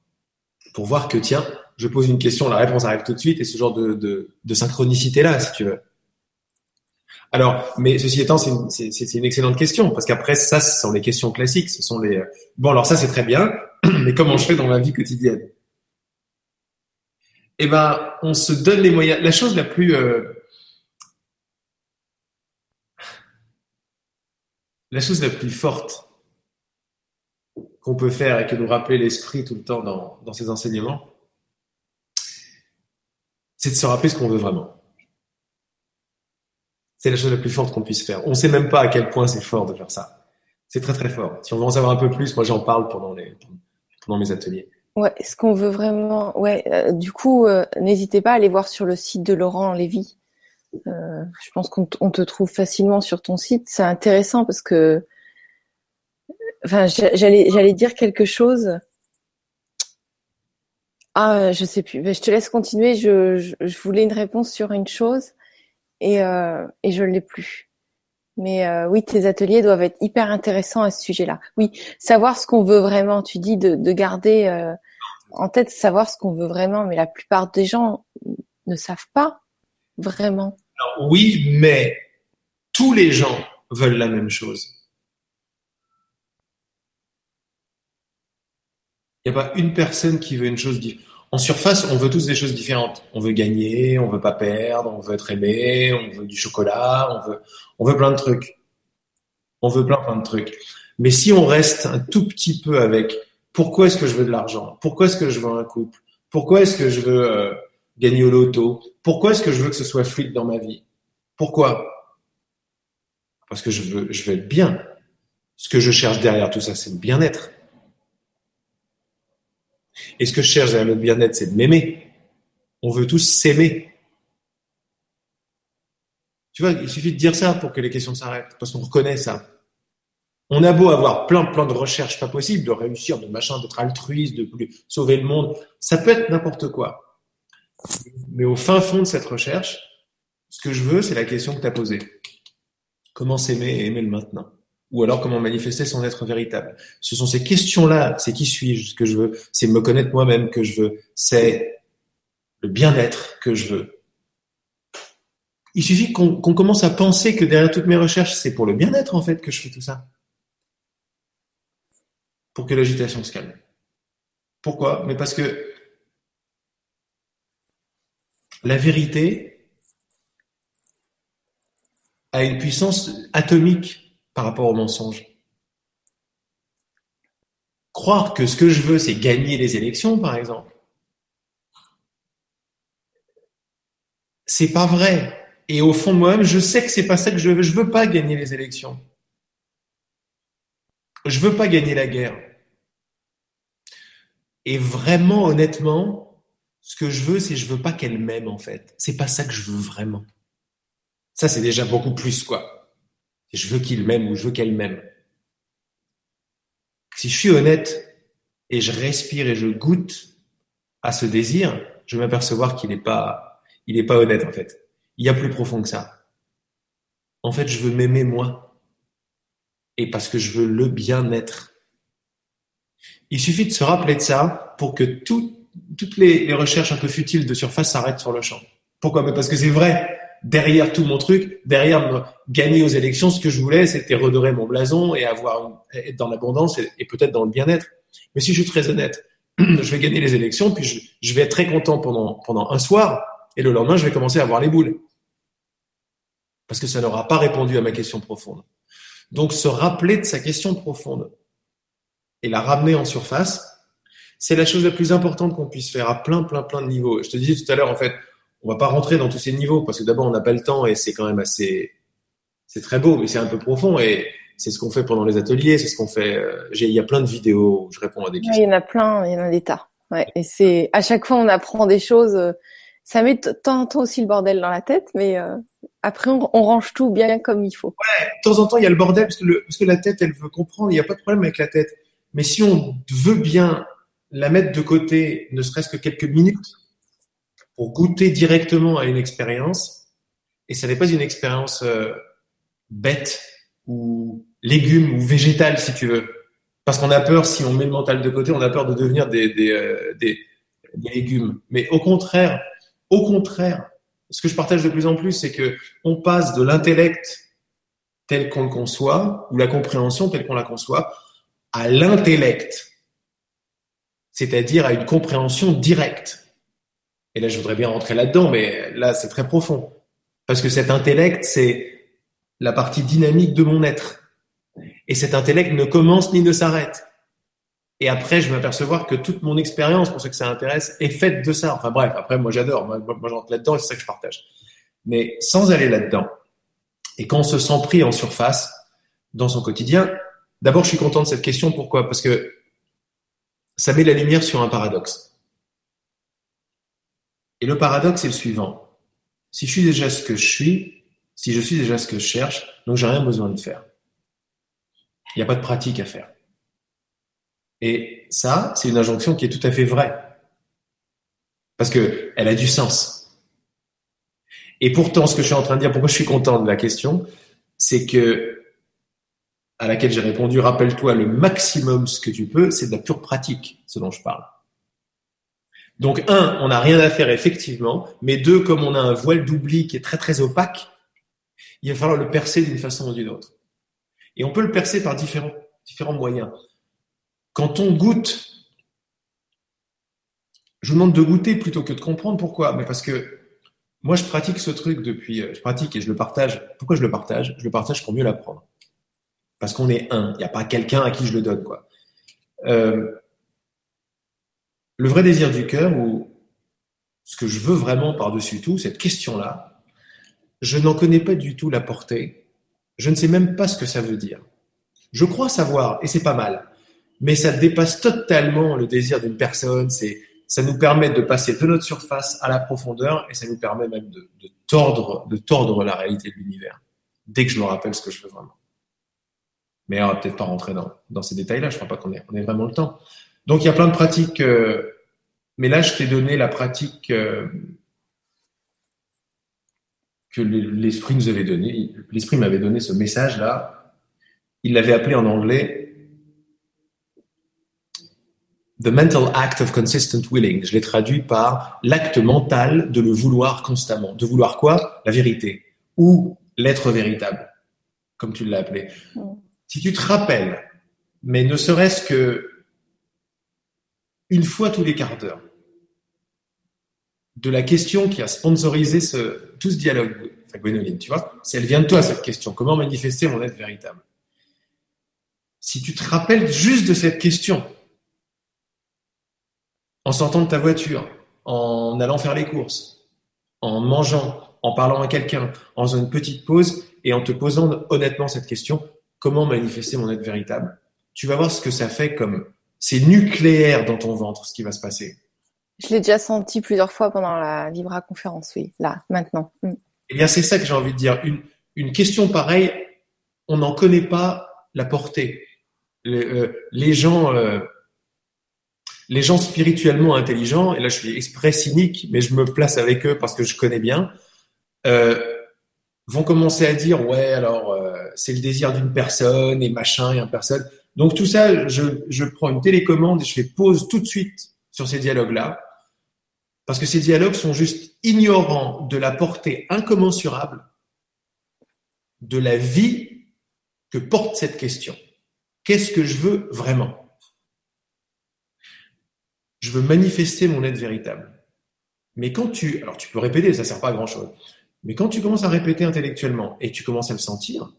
Speaker 2: Pour voir que, tiens, je pose une question, la réponse arrive tout de suite, et ce genre de, de, de synchronicité-là, si tu veux. Alors, mais ceci étant, c'est une, excellente question parce qu'après ça, ce sont les questions classiques. Ce sont les bon. Alors ça, c'est très bien, *clears throat* mais comment je fais dans ma vie quotidienne? Eh ben, on se donne les moyens. La chose la plus euh, la chose la plus forte qu'on peut faire et que nous rappeler l'esprit tout le temps dans, dans ces enseignements, c'est de se rappeler ce qu'on veut vraiment. C'est la chose la plus forte qu'on puisse faire. On ne sait même pas à quel point c'est fort de faire ça. C'est très très fort. Si on veut en savoir un peu plus, moi j'en parle pendant les pendant mes ateliers.
Speaker 1: Ouais, ce qu'on veut vraiment. Ouais, euh, du coup, euh, n'hésitez pas à aller voir sur le site de Laurent Lévy. Euh, je pense qu'on te trouve facilement sur ton site. C'est intéressant parce que, enfin, j'allais dire quelque chose. Ah, je sais plus. je te laisse continuer. Je voulais une réponse sur une chose et, euh, et je l'ai plus. Mais euh, oui, tes ateliers doivent être hyper intéressants à ce sujet-là. Oui, savoir ce qu'on veut vraiment. Tu dis de, de garder euh, en tête savoir ce qu'on veut vraiment, mais la plupart des gens ne savent pas vraiment.
Speaker 2: Oui, mais tous les gens veulent la même chose. Il n'y a pas une personne qui veut une chose différente en surface, on veut tous des choses différentes. On veut gagner, on veut pas perdre, on veut être aimé, on veut du chocolat, on veut, on veut plein de trucs. On veut plein, plein de trucs. Mais si on reste un tout petit peu avec pourquoi est-ce que je veux de l'argent? Pourquoi est-ce que je veux un couple? Pourquoi est-ce que je veux euh, gagner au loto? Pourquoi est-ce que je veux que ce soit fluide dans ma vie? Pourquoi? Parce que je veux, je veux être bien. Ce que je cherche derrière tout ça, c'est le bien-être. Et ce que je cherche à notre bien-être, c'est de m'aimer. On veut tous s'aimer. Tu vois, il suffit de dire ça pour que les questions s'arrêtent, parce qu'on reconnaît ça. On a beau avoir plein, plein de recherches pas possibles, de réussir, de machin, d'être altruiste, de sauver le monde. Ça peut être n'importe quoi. Mais au fin fond de cette recherche, ce que je veux, c'est la question que tu as posée. Comment s'aimer et aimer le maintenant? Ou alors comment manifester son être véritable. Ce sont ces questions-là, c'est qui suis-je, ce que je veux, c'est me connaître moi-même que je veux, c'est le bien-être que je veux. Il suffit qu'on commence à penser que derrière toutes mes recherches, c'est pour le bien-être en fait que je fais tout ça. Pour que l'agitation se calme. Pourquoi? Mais parce que la vérité a une puissance atomique par rapport au mensonge. Croire que ce que je veux, c'est gagner les élections, par exemple. C'est pas vrai. Et au fond moi-même, je sais que c'est pas ça que je veux. Je veux pas gagner les élections. Je veux pas gagner la guerre. Et vraiment, honnêtement, ce que je veux, c'est je veux pas qu'elle m'aime, en fait. C'est pas ça que je veux vraiment. Ça, c'est déjà beaucoup plus, quoi je veux qu'il m'aime ou je veux qu'elle m'aime. Si je suis honnête et je respire et je goûte à ce désir, je vais m'apercevoir qu'il n'est pas, il n'est pas honnête en fait. Il y a plus profond que ça. En fait, je veux m'aimer moi. Et parce que je veux le bien-être. Il suffit de se rappeler de ça pour que toutes les, les recherches un peu futiles de surface s'arrêtent sur le champ. Pourquoi? Parce que c'est vrai derrière tout mon truc, derrière gagner aux élections, ce que je voulais, c'était redorer mon blason et avoir être dans l'abondance et, peut-être dans le bien-être. Mais si je suis très honnête, *clears throat* je vais gagner les élections, puis je, vais être très content pendant, pendant un soir, et le lendemain, je vais commencer à avoir les boules. Parce que ça n'aura pas répondu à ma question profonde. Donc, se rappeler de sa question profonde. et la ramener en surface, c'est la chose la plus importante qu'on puisse faire à plein, plein, plein de niveaux. Je te disais tout à l'heure, en fait, on va pas rentrer dans tous ces niveaux parce que d'abord, on n'a pas le temps et c'est quand même assez, c'est très beau, mais c'est un peu profond et c'est ce qu'on fait pendant les ateliers, c'est ce qu'on fait. Euh, il y a plein de vidéos où je réponds à des questions.
Speaker 1: il y en a plein, il y en a des tas. Ouais, et c'est à chaque fois on apprend des choses. Euh, ça met temps en temps aussi le bordel dans la tête, mais euh, après on, range tout bien comme il faut.
Speaker 2: Ouais, de temps en temps il y a le bordel parce que, le, parce que la tête elle veut comprendre, il n'y a pas de problème avec la tête. Mais si on veut bien la mettre de côté, ne serait-ce que quelques minutes, pour goûter directement à une expérience, et ça n'est pas une expérience euh, bête ou légume ou végétale si tu veux, parce qu'on a peur si on met le mental de côté, on a peur de devenir des, des, euh, des, des légumes. Mais au contraire, au contraire, ce que je partage de plus en plus, c'est que on passe de l'intellect tel qu'on le conçoit ou la compréhension telle qu'on la conçoit à l'intellect, c'est-à-dire à une compréhension directe. Et là, je voudrais bien rentrer là-dedans, mais là, c'est très profond. Parce que cet intellect, c'est la partie dynamique de mon être. Et cet intellect ne commence ni ne s'arrête. Et après, je vais m'apercevoir que toute mon expérience, pour ceux que ça intéresse, est faite de ça. Enfin bref, après, moi j'adore. Moi, moi j'entre là-dedans et c'est ça que je partage. Mais sans aller là-dedans, et quand on se sent pris en surface dans son quotidien, d'abord, je suis content de cette question. Pourquoi? Parce que ça met la lumière sur un paradoxe. Et le paradoxe est le suivant. Si je suis déjà ce que je suis, si je suis déjà ce que je cherche, donc j'ai rien besoin de faire. Il n'y a pas de pratique à faire. Et ça, c'est une injonction qui est tout à fait vraie. Parce que elle a du sens. Et pourtant, ce que je suis en train de dire, pourquoi je suis content de la question, c'est que, à laquelle j'ai répondu, rappelle-toi le maximum ce que tu peux, c'est de la pure pratique, ce dont je parle. Donc, un, on n'a rien à faire effectivement, mais deux, comme on a un voile d'oubli qui est très très opaque, il va falloir le percer d'une façon ou d'une autre. Et on peut le percer par différents, moyens. Quand on goûte, je vous demande de goûter plutôt que de comprendre pourquoi. Mais parce que moi, je pratique ce truc depuis, je pratique et je le partage. Pourquoi je le partage? Je le partage pour mieux l'apprendre. Parce qu'on est un. Il n'y a pas quelqu'un à qui je le donne, quoi. Euh, le vrai désir du cœur, ou ce que je veux vraiment par-dessus tout, cette question-là, je n'en connais pas du tout la portée. Je ne sais même pas ce que ça veut dire. Je crois savoir, et c'est pas mal, mais ça dépasse totalement le désir d'une personne. C'est, ça nous permet de passer de notre surface à la profondeur, et ça nous permet même de, tordre, de tordre la réalité de l'univers. Dès que je me rappelle ce que je veux vraiment. Mais on va peut-être pas rentrer dans, ces détails-là. Je crois pas qu'on ait, on ait vraiment le temps. Donc il y a plein de pratiques, euh, mais là je t'ai donné la pratique. Euh, que l'esprit nous avait donné. L'esprit m'avait donné ce message-là. Il l'avait appelé en anglais The mental act of consistent willing. Je l'ai traduit par l'acte mental de le vouloir constamment. De vouloir quoi? La vérité. Ou l'être véritable, comme tu l'as appelé. Si tu te rappelles, mais ne serait-ce que une fois tous les quarts d'heure, de la question qui a sponsorisé ce, tout ce dialogue, Gwénoline, tu vois, si elle vient de toi, cette question, comment manifester mon être véritable? Si tu te rappelles juste de cette question, en sortant de ta voiture, en allant faire les courses, en mangeant, en parlant à quelqu'un, en faisant une petite pause et en te posant honnêtement cette question, comment manifester mon être véritable? Tu vas voir ce que ça fait comme c'est nucléaire dans ton ventre ce qui va se passer.
Speaker 1: Je l'ai déjà senti plusieurs fois pendant la Vibra conférence, oui, là, maintenant. Mm.
Speaker 2: Eh bien, c'est ça que j'ai envie de dire. Une, une question pareille, on n'en connaît pas la portée. Les, euh, les gens, euh, les gens spirituellement intelligents, et là je suis exprès cynique, mais je me place avec eux parce que je connais bien, euh, vont commencer à dire ouais alors c'est le désir d'une personne et machin et un personne. Donc tout ça, je, prends une télécommande et je fais pause tout de suite sur ces dialogues-là parce que ces dialogues sont juste ignorants de la portée incommensurable de la vie que porte cette question. Qu'est-ce que je veux vraiment? Je veux manifester mon être véritable. Mais quand tu, alors tu peux répéter, ça sert pas à grand chose. Mais quand tu commences à répéter intellectuellement et tu commences à le sentir,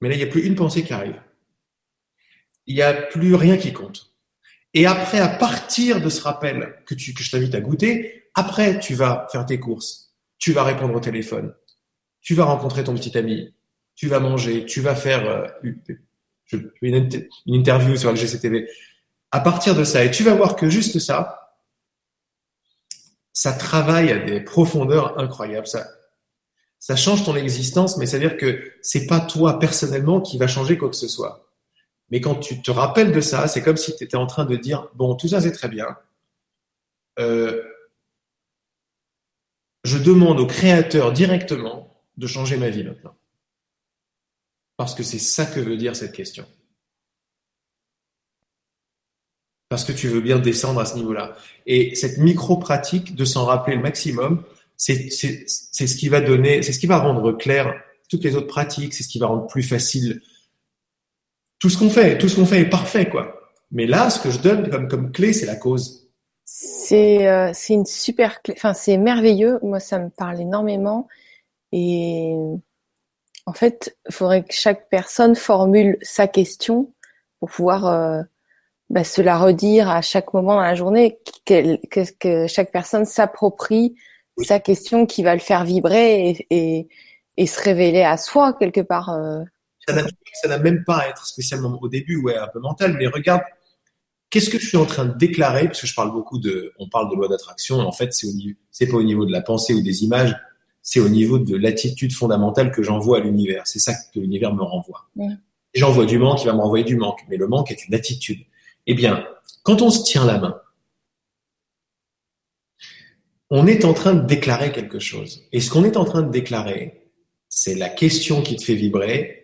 Speaker 2: mais là il n'y a plus une pensée qui arrive. Il n'y a plus rien qui compte. Et après, à partir de ce rappel que, tu, que je t'invite à goûter, après, tu vas faire tes courses, tu vas répondre au téléphone, tu vas rencontrer ton petit ami, tu vas manger, tu vas faire euh, une, interview sur le GCTV. À partir de ça, et tu vas voir que juste ça, ça travaille à des profondeurs incroyables. Ça, ça change ton existence, mais ça veut dire que c'est pas toi personnellement qui va changer quoi que ce soit. Mais quand tu te rappelles de ça, c'est comme si tu étais en train de dire bon, tout ça c'est très bien. Euh, je demande au créateur directement de changer ma vie maintenant. Parce que c'est ça que veut dire cette question. Parce que tu veux bien descendre à ce niveau-là. Et cette micro-pratique de s'en rappeler le maximum, c'est ce qui va donner, c'est ce qui va rendre clair toutes les autres pratiques, c'est ce qui va rendre plus facile tout ce qu'on fait. Tout ce qu'on fait est parfait, quoi. Mais là, ce que je donne comme, comme clé, c'est la cause.
Speaker 1: C'est euh, c'est une super clé. Enfin, c'est merveilleux. Moi, ça me parle énormément. Et en fait, il faudrait que chaque personne formule sa question pour pouvoir euh, bah, se la redire à chaque moment dans la journée, que, que chaque personne s'approprie sa question qui va le faire vibrer et, et, et se révéler à soi quelque part. Euh.
Speaker 2: Ça n'a même pas à être spécialement au début, ouais, un peu mental, mais regarde, qu'est-ce que je suis en train de déclarer? Parce que je parle beaucoup de, on parle de loi d'attraction, en fait, c'est au niveau, c'est pas au niveau de la pensée ou des images, c'est au niveau de l'attitude fondamentale que j'envoie à l'univers. C'est ça que l'univers me renvoie. J'envoie du manque, il va me renvoyer du manque, mais le manque est une attitude. Eh bien, quand on se tient la main, on est en train de déclarer quelque chose. Et ce qu'on est en train de déclarer, c'est la question qui te fait vibrer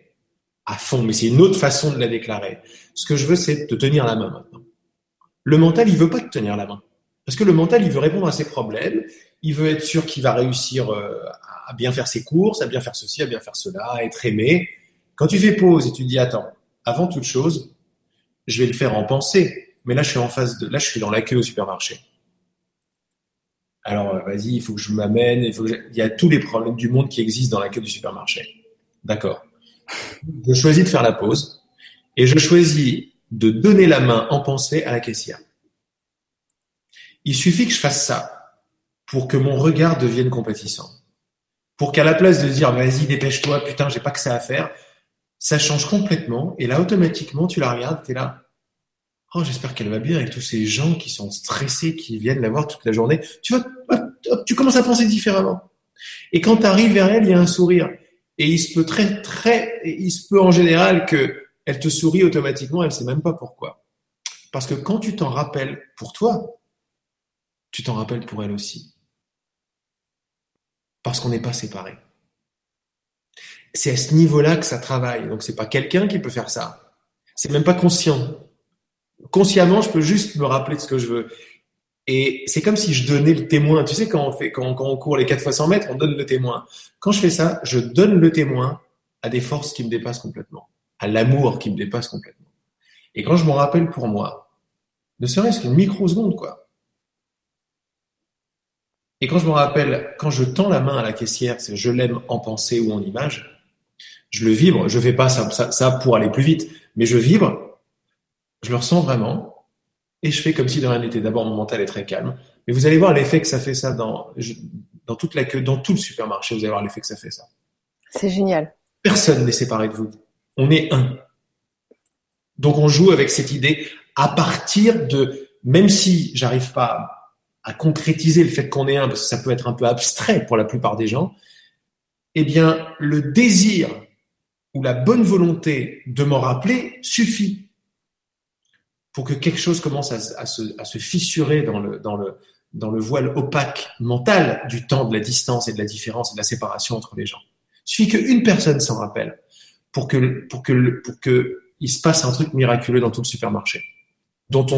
Speaker 2: à fond. Mais c'est une autre façon de la déclarer. Ce que je veux, c'est te tenir la main maintenant. Le mental, il veut pas te tenir la main. Parce que le mental, il veut répondre à ses problèmes. Il veut être sûr qu'il va réussir euh, à bien faire ses courses, à bien faire ceci, à bien faire cela, à être aimé. Quand tu fais pause et tu dis, attends, avant toute chose, je vais le faire en pensée. Mais là, je suis en face de, là, je suis dans la queue au supermarché. Alors, euh, vas-y, il faut que je m'amène. Il y a tous les problèmes du monde qui existent dans la queue du supermarché. D'accord. Je choisis de faire la pause et je choisis de donner la main en pensée à la caissière. Il suffit que je fasse ça pour que mon regard devienne compétissant. Pour qu'à la place de dire vas-y, dépêche-toi, putain, j'ai pas que ça à faire, ça change complètement et là, automatiquement, tu la regardes, tu es là, Oh, j'espère qu'elle va bien avec tous ces gens qui sont stressés, qui viennent la voir toute la journée. Tu vois, tu commences à penser différemment. Et quand tu arrives vers elle, il y a un sourire. Et il se peut très, très, il se peut en général que elle te sourit automatiquement, elle sait même pas pourquoi. Parce que quand tu t'en rappelles pour toi, tu t'en rappelles pour elle aussi. Parce qu'on n'est pas séparés. C'est à ce niveau-là que ça travaille. Donc c'est pas quelqu'un qui peut faire ça. C'est même pas conscient consciemment, je peux juste me rappeler de ce que je veux. Et c'est comme si je donnais le témoin. Tu sais, quand on, fait, quand, on court les 4 fois 100 mètres, on donne le témoin. Quand je fais ça, je donne le témoin à des forces qui me dépassent complètement, à l'amour qui me dépasse complètement. Et quand je m'en rappelle pour moi, ne serait-ce qu'une microseconde, quoi. Et quand je me rappelle, quand je tends la main à la caissière, c'est je l'aime en pensée ou en image, je le vibre. Je fais pas ça, ça pour aller plus vite, mais je vibre je le ressens vraiment, et je fais comme si de rien n'était. D'abord, mon mental est très calme, mais vous allez voir l'effet que ça fait ça dans, dans toute la queue, dans tout le supermarché, vous allez voir l'effet que ça fait ça.
Speaker 1: C'est génial.
Speaker 2: Personne n'est séparé de vous. On est un. Donc on joue avec cette idée à partir de, même si j'arrive pas à concrétiser le fait qu'on est un, parce que ça peut être un peu abstrait pour la plupart des gens, eh bien, le désir ou la bonne volonté de m'en rappeler suffit pour que quelque chose commence à, se, fissurer dans le, voile opaque mental du temps, de la distance et de la différence et de la séparation entre les gens. Il suffit qu'une personne s'en rappelle pour que, se passe un truc miraculeux dans tout le supermarché, dont on,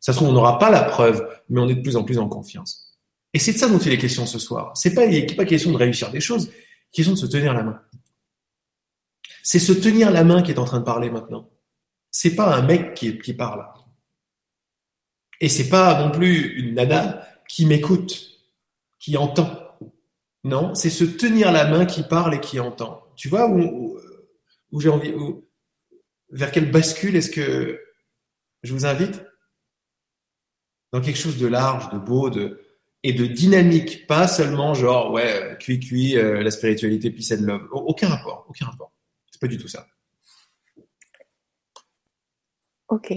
Speaker 2: ça se trouve, on n'aura pas la preuve, mais on est de plus en plus en confiance. Et c'est de ça dont il est question ce soir. C'est il n'est pas question de réussir des choses, question de se tenir la main. C'est se tenir la main qui est en train de parler maintenant c'est pas un mec qui, parle. Et c'est pas non plus une nana qui m'écoute, qui entend. Non, c'est se tenir la main qui parle et qui entend. Tu vois où, j'ai envie, vers quelle bascule est-ce que je vous invite? Dans quelque chose de large, de beau, de et de dynamique, pas seulement genre ouais cuit cuit la spiritualité peace and love. Aucun rapport, aucun rapport. C'est pas du tout ça.
Speaker 1: Ok.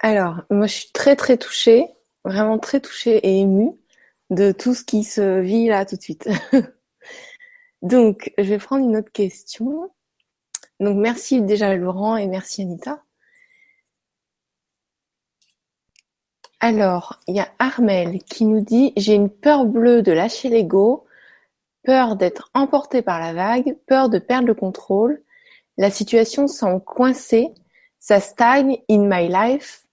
Speaker 1: Alors, moi, je suis très, très touchée, vraiment très touchée et émue de tout ce qui se vit là tout de suite. *laughs* Donc, je vais prendre une autre question. Donc, merci déjà Laurent et merci Anita. Alors, il y a Armel qui nous dit J'ai une peur bleue de lâcher l'ego, peur d'être emporté par la vague, peur de perdre le contrôle. La situation semble coincée ça stagne in my life,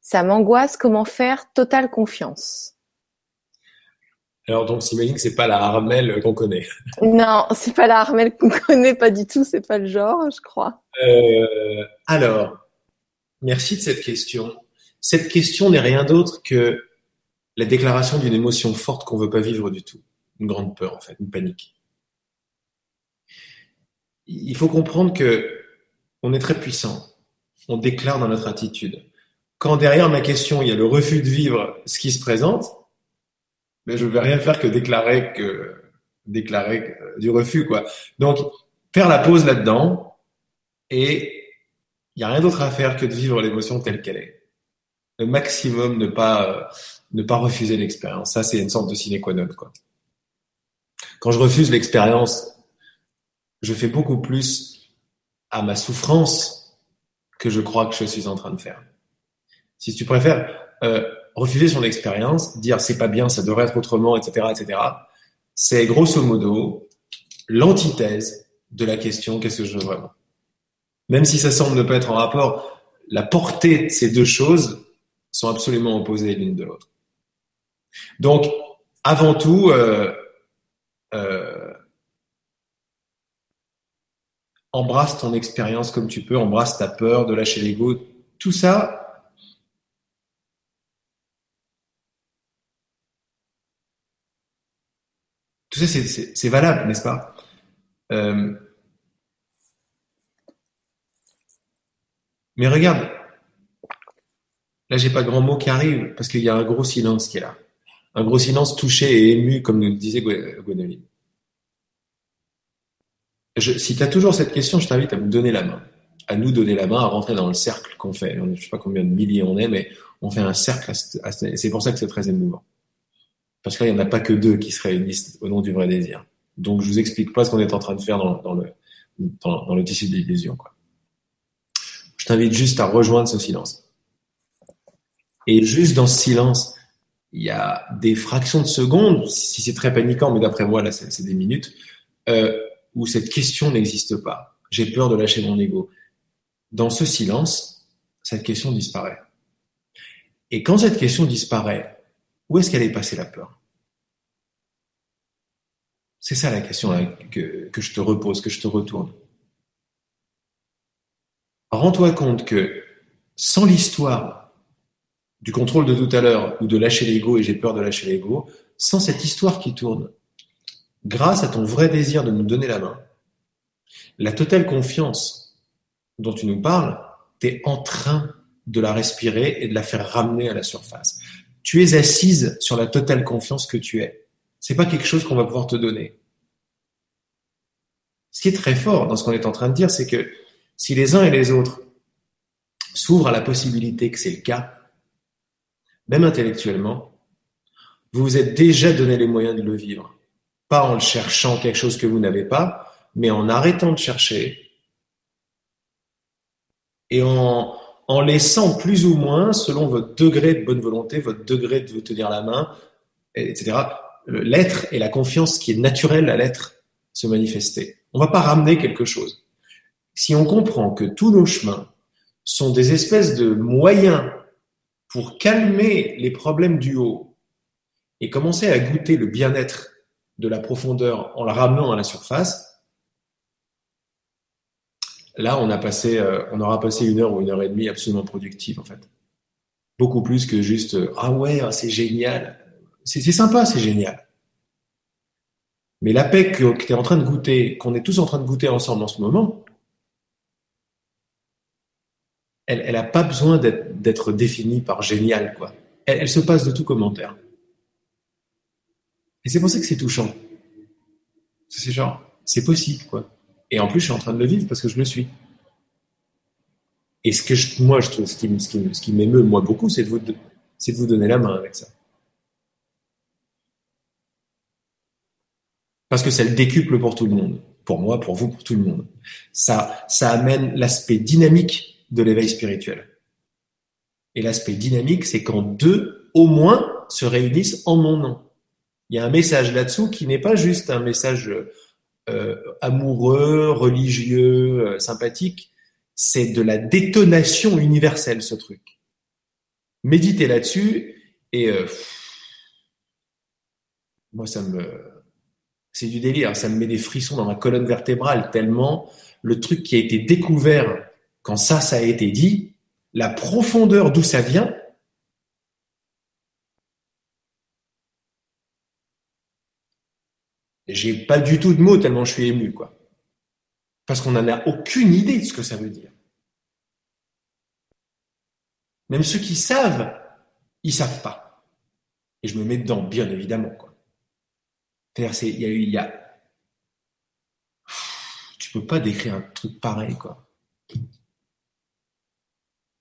Speaker 1: ça m'angoisse, comment faire totale confiance?
Speaker 2: Alors donc que c'est pas la Armel qu'on connaît. *laughs*
Speaker 1: Non, c'est pas la Armel qu'on connaît, pas du tout, c'est pas le genre, je crois.
Speaker 2: Euh, alors, merci de cette question. Cette question n'est rien d'autre que la déclaration d'une émotion forte qu'on veut pas vivre du tout, une grande peur en fait, une panique. Il faut comprendre que on est très puissant on déclare dans notre attitude. Quand derrière ma question, il y a le refus de vivre ce qui se présente, mais ben, je ne vais rien faire que déclarer que déclarer euh, du refus quoi. Donc faire la pause là-dedans et il n'y a rien d'autre à faire que de vivre l'émotion telle qu'elle est. Le maximum ne pas euh, ne pas refuser l'expérience. Ça c'est une sorte de sine qua non quoi. Quand je refuse l'expérience, je fais beaucoup plus à ma souffrance que je crois que je suis en train de faire. Si tu préfères euh, refuser son expérience, dire c'est pas bien, ça devrait être autrement, etc., etc., c'est grosso modo l'antithèse de la question qu'est-ce que je veux vraiment? Même si ça semble ne pas être en rapport, la portée de ces deux choses sont absolument opposées l'une de l'autre. Donc, avant tout, euh, euh, embrasse ton expérience comme tu peux, embrasse ta peur de lâcher l'ego, tout ça. Tout ça, c'est valable, n'est-ce pas? Euh, Mais regarde, là, j'ai pas grand mot qui arrive parce qu'il y a un gros silence qui est là. Un gros silence touché et ému, comme nous disait Gwenoline si tu as toujours cette question, je t'invite à me donner la main, à nous donner la main, à rentrer dans le cercle qu'on fait. Je ne sais pas combien de milliers on est, mais on fait un cercle. C'est pour ça que c'est très émouvant. Parce qu'il n'y en a pas que deux qui se réunissent au nom du vrai désir. Donc, je vous explique pas ce qu'on est en train de faire dans, le, dans, le tissu de l'illusion. Je t'invite juste à rejoindre ce silence. Et juste dans ce silence, il y a des fractions de secondes, si c'est très paniquant, mais d'après moi, là, c'est des minutes, euh, où cette question n'existe pas. J'ai peur de lâcher mon ego. Dans ce silence, cette question disparaît. Et quand cette question disparaît, où est-ce qu'elle est passée la peur? C'est ça la question que, que je te repose, que je te retourne. Rends-toi compte que sans l'histoire du contrôle de tout à l'heure ou de lâcher l'ego et j'ai peur de lâcher l'ego, sans cette histoire qui tourne, grâce à ton vrai désir de nous donner la main, la totale confiance dont tu nous parles, tu es en train de la respirer et de la faire ramener à la surface. Tu es assise sur la totale confiance que tu es. C'est pas quelque chose qu'on va pouvoir te donner. Ce qui est très fort dans ce qu'on est en train de dire, c'est que si les uns et les autres s'ouvrent à la possibilité que c'est le cas, même intellectuellement, vous vous êtes déjà donné les moyens de le vivre pas en cherchant quelque chose que vous n'avez pas, mais en arrêtant de chercher et en, en laissant plus ou moins, selon votre degré de bonne volonté, votre degré de vous tenir la main, etc., l'être et la confiance qui est naturelle à l'être se manifester. On va pas ramener quelque chose. Si on comprend que tous nos chemins sont des espèces de moyens pour calmer les problèmes du haut et commencer à goûter le bien-être de la profondeur en la ramenant à la surface, là, on, a passé, euh, on aura passé une heure ou une heure et demie absolument productive, en fait. Beaucoup plus que juste euh, Ah ouais, ah, c'est génial. C'est sympa, c'est génial. Mais la paix que, tu es en train de goûter, qu'on est tous en train de goûter ensemble en ce moment, elle n'a pas besoin d'être définie par génial, quoi. Elle, se passe de tout commentaire. Et c'est pour ça que c'est touchant. C'est genre, c'est possible, quoi. Et en plus, je suis en train de le vivre parce que je le suis. Et ce que je, moi, je trouve, ce qui, m'émeut, moi, beaucoup, c'est de, vous, c'est de vous donner la main avec ça. Parce que ça le décuple pour tout le monde. Pour moi, pour vous, pour tout le monde. Ça, ça amène l'aspect dynamique de l'éveil spirituel. Et l'aspect dynamique, c'est quand deux, au moins, se réunissent en mon nom. Il y a un message là-dessous qui n'est pas juste un message euh, amoureux, religieux, euh, sympathique, c'est de la détonation universelle, ce truc. Méditez là-dessus et euh, moi, ça me, c'est du délire, ça me met des frissons dans ma colonne vertébrale tellement le truc qui a été découvert quand ça, ça a été dit, la profondeur d'où ça vient, j'ai pas du tout de mots tellement je suis ému, quoi. Parce qu'on n'en a aucune idée de ce que ça veut dire. Même ceux qui savent, ils savent pas. Et je me mets dedans, bien évidemment, quoi. Il y a, tu peux pas décrire un truc pareil, quoi.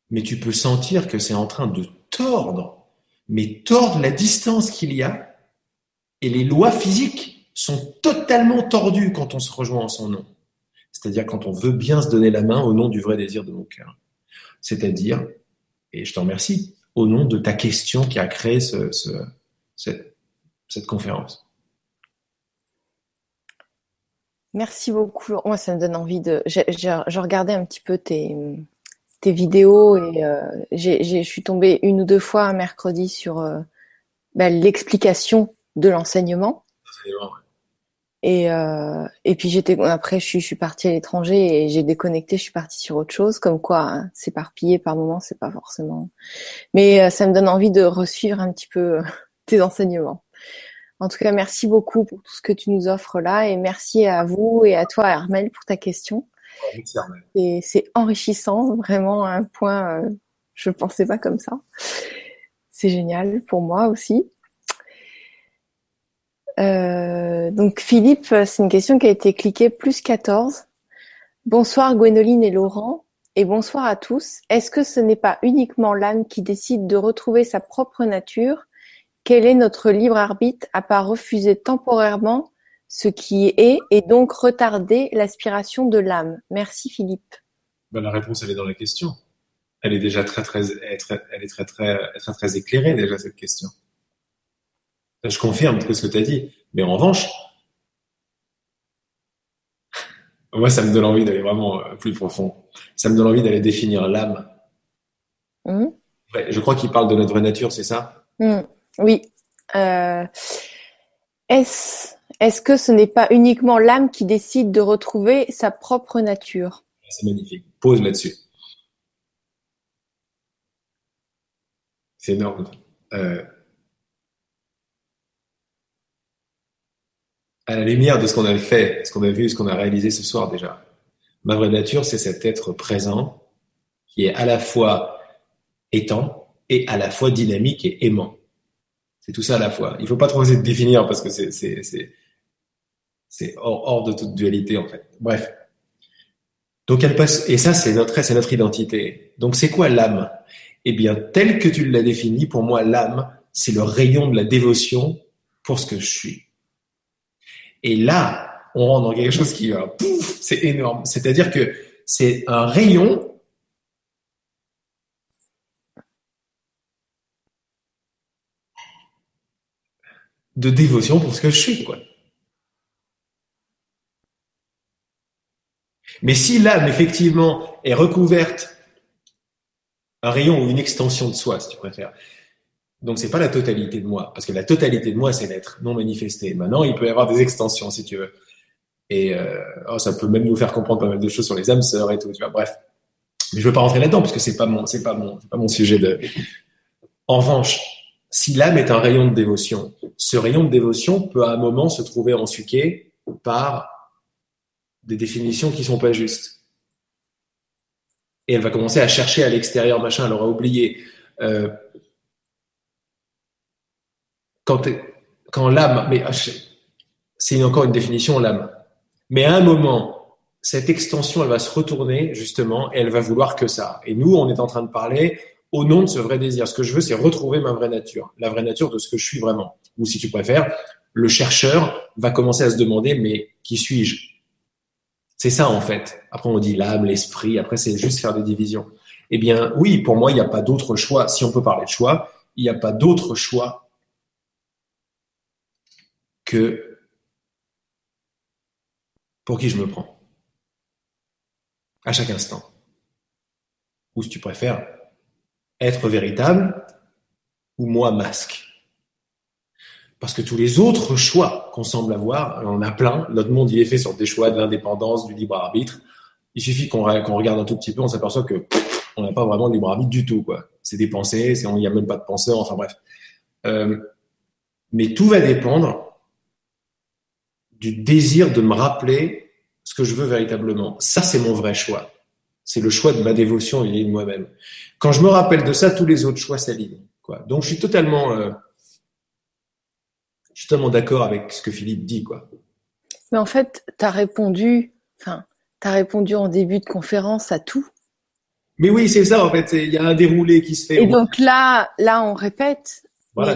Speaker 2: Mais tu peux sentir que c'est en train de tordre, mais tordre la distance qu'il y a et les lois physiques sont totalement tordues quand on se rejoint en son nom. C'est-à-dire quand on veut bien se donner la main au nom du vrai désir de mon cœur. C'est-à-dire, et je t'en remercie, au nom de ta question qui a créé ce, cette, conférence.
Speaker 1: Merci beaucoup. Moi, ça me donne envie de. Je, regardais un petit peu tes, vidéos et euh, je suis tombée une ou deux fois mercredi sur euh, bah, l'explication de l'enseignement. Et, euh, et puis j'étais après je suis, je suis partie à l'étranger et j'ai déconnecté, je suis partie sur autre chose, comme quoi hein, s'éparpiller par moment c'est pas forcément. Mais euh, ça me donne envie de resuivre un petit peu *laughs* tes enseignements. En tout cas, merci beaucoup pour tout ce que tu nous offres là et merci à vous et à toi, Armel, pour ta question. Et c'est enrichissant, vraiment un point, euh, je ne pensais pas comme ça. C'est génial pour moi aussi. Euh, donc Philippe, c'est une question qui a été cliquée plus 14. Bonsoir Gwénoline et Laurent et bonsoir à tous. Est-ce que ce n'est pas uniquement l'âme qui décide de retrouver sa propre nature? Quel est notre libre arbitre à part refuser temporairement ce qui est et donc retarder l'aspiration de l'âme? Merci Philippe.
Speaker 2: La réponse, elle est dans la question. Elle est déjà très, très, elle est très, très, très, très éclairée déjà, cette question. Je confirme ce que tu as dit. Mais en revanche, *laughs* moi, ça me donne envie d'aller vraiment euh, plus profond. Ça me donne envie d'aller définir l'âme. Mmh. je crois qu'il parle de notre vraie nature, c'est ça?
Speaker 1: Mmh. Oui. Euh, est-ce est que ce n'est pas uniquement l'âme qui décide de retrouver sa propre nature?
Speaker 2: C'est magnifique. Pose là-dessus. C'est énorme. Euh, à la lumière de ce qu'on a fait, ce qu'on a vu, ce qu'on a réalisé ce soir déjà, ma vraie nature, c'est cet être présent qui est à la fois étant et à la fois dynamique et aimant. C'est tout ça à la fois. Il faut pas trop essayer de définir parce que c'est hors, de toute dualité en fait. Bref. Donc elle passe et ça c'est notre notre identité. Donc c'est quoi l'âme? Eh bien tel que tu l'as défini, pour moi l'âme c'est le rayon de la dévotion pour ce que je suis. Et là, on rentre dans quelque chose qui va pouf, c'est énorme. C'est-à-dire que c'est un rayon de dévotion pour ce que je suis. Mais si l'âme, effectivement, est recouverte, un rayon ou une extension de soi, si tu préfères, donc c'est pas la totalité de moi, parce que la totalité de moi, c'est l'être non manifesté. Maintenant, il peut y avoir des extensions, si tu veux. Et euh, oh, ça peut même nous faire comprendre pas mal de choses sur les âmes sœurs et tout, tu vois. Bref, mais je veux pas rentrer là-dedans parce que c'est pas mon, c'est pas mon, c'est pas mon sujet de. En revanche, si l'âme est un rayon de dévotion, ce rayon de dévotion peut à un moment se trouver ensuqué par des définitions qui sont pas justes. Et elle va commencer à chercher à l'extérieur, machin, elle aura oublié. Euh, quand, l'âme, mais ah, c'est encore une définition, l'âme. Mais à un moment, cette extension, elle va se retourner, justement, et elle va vouloir que ça. Et nous, on est en train de parler au nom de ce vrai désir. Ce que je veux, c'est retrouver ma vraie nature, la vraie nature de ce que je suis vraiment. Ou si tu préfères, le chercheur va commencer à se demander, mais qui suis-je? C'est ça, en fait. Après, on dit l'âme, l'esprit, après, c'est juste faire des divisions. Eh bien, oui, pour moi, il n'y a pas d'autre choix. Si on peut parler de choix, il n'y a pas d'autre choix que pour qui je me prends. À chaque instant. Ou si tu préfères, être véritable ou moi masque. Parce que tous les autres choix qu'on semble avoir, on en a plein. Notre monde, il est fait sur des choix de l'indépendance, du libre arbitre. Il suffit qu'on regarde un tout petit peu, on s'aperçoit que on n'a pas vraiment de libre arbitre du tout. quoi. C'est des pensées, il n'y a même pas de penseur, enfin bref. Euh, mais tout va dépendre du désir de me rappeler ce que je veux véritablement. Ça, c'est mon vrai choix. C'est le choix de ma dévotion et de moi-même. Quand je me rappelle de ça, tous les autres choix s'alignent. Quoi. Donc, je suis totalement, euh, je suis totalement d'accord avec ce que Philippe dit. Quoi.
Speaker 1: Mais en fait, tu as répondu, enfin, tu as répondu en début de conférence à tout.
Speaker 2: Mais oui, c'est ça, en fait. Il y a un déroulé qui se fait.
Speaker 1: Et donc là, là, on répète. Voilà.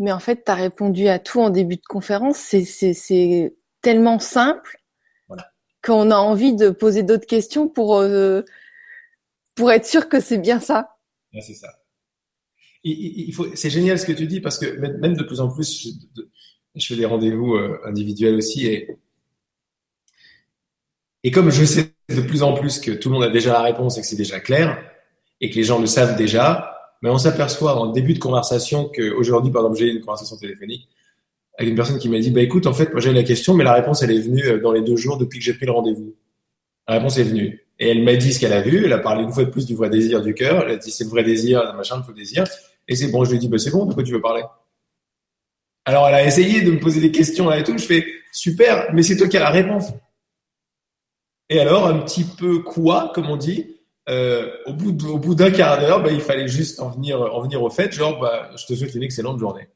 Speaker 1: Mais, en fait, tu as répondu à tout en début de conférence. C'est tellement simple qu'on a envie de poser d'autres questions pour, euh, pour être sûr que c'est bien ça.
Speaker 2: c'est ça. Il, faut, c'est génial ce que tu dis parce que même de plus en plus, je, fais des rendez-vous euh, individuels aussi et, et comme je sais de plus en plus que tout le monde a déjà la réponse et que c'est déjà clair et que les gens le savent déjà, mais on s'aperçoit en début de conversation qu'aujourd'hui, par exemple, j'ai une conversation téléphonique avec une personne qui m'a dit, bah écoute, en fait, moi j'ai la question, mais la réponse elle est venue euh, dans les deux jours depuis que j'ai pris le rendez-vous. La réponse est venue. Et elle m'a dit ce qu'elle a vu. Elle a parlé une fois de plus du vrai désir du cœur. Elle a dit c'est le vrai désir, machin, le faux désir. Et c'est bon. Je lui ai dit bah c'est bon. De quoi tu veux parler? Alors elle a essayé de me poser des questions là et tout. Je fais super, mais c'est toi qui as la réponse. Et alors un petit peu quoi, comme on dit. Euh, au bout d'un quart d'heure, bah, il fallait juste en venir en venir au fait. Genre bah, je te souhaite une excellente journée.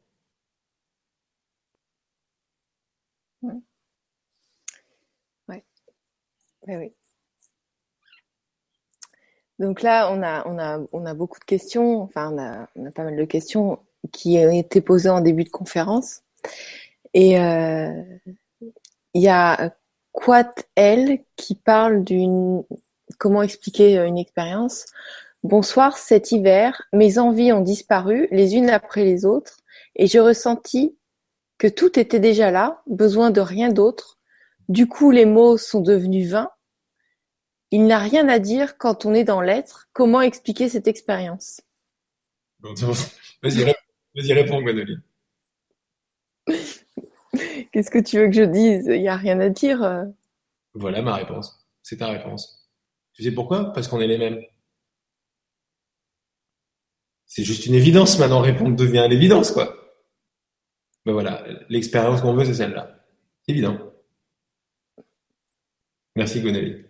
Speaker 1: oui. Donc là, on a, on, a, on a beaucoup de questions, enfin, on a, on a pas mal de questions qui ont été posées en début de conférence. Et euh, il y a Quat L qui parle d'une. Comment expliquer une expérience Bonsoir, cet hiver, mes envies ont disparu les unes après les autres et j'ai ressenti que tout était déjà là, besoin de rien d'autre. Du coup, les mots sont devenus vains il n'a rien à dire quand on est dans l'être. Comment expliquer cette expérience?
Speaker 2: Vas-y, réponds, Gwenoline. *laughs*
Speaker 1: Qu'est-ce que tu veux que je dise? Il n'y a rien à dire. Euh.
Speaker 2: Voilà ma réponse. C'est ta réponse. Tu sais pourquoi? Parce qu'on est les mêmes. C'est juste une évidence maintenant. Répondre devient l'évidence, quoi. Ben voilà, l'expérience qu'on veut, c'est celle-là. Évident. Merci, Gwenoline.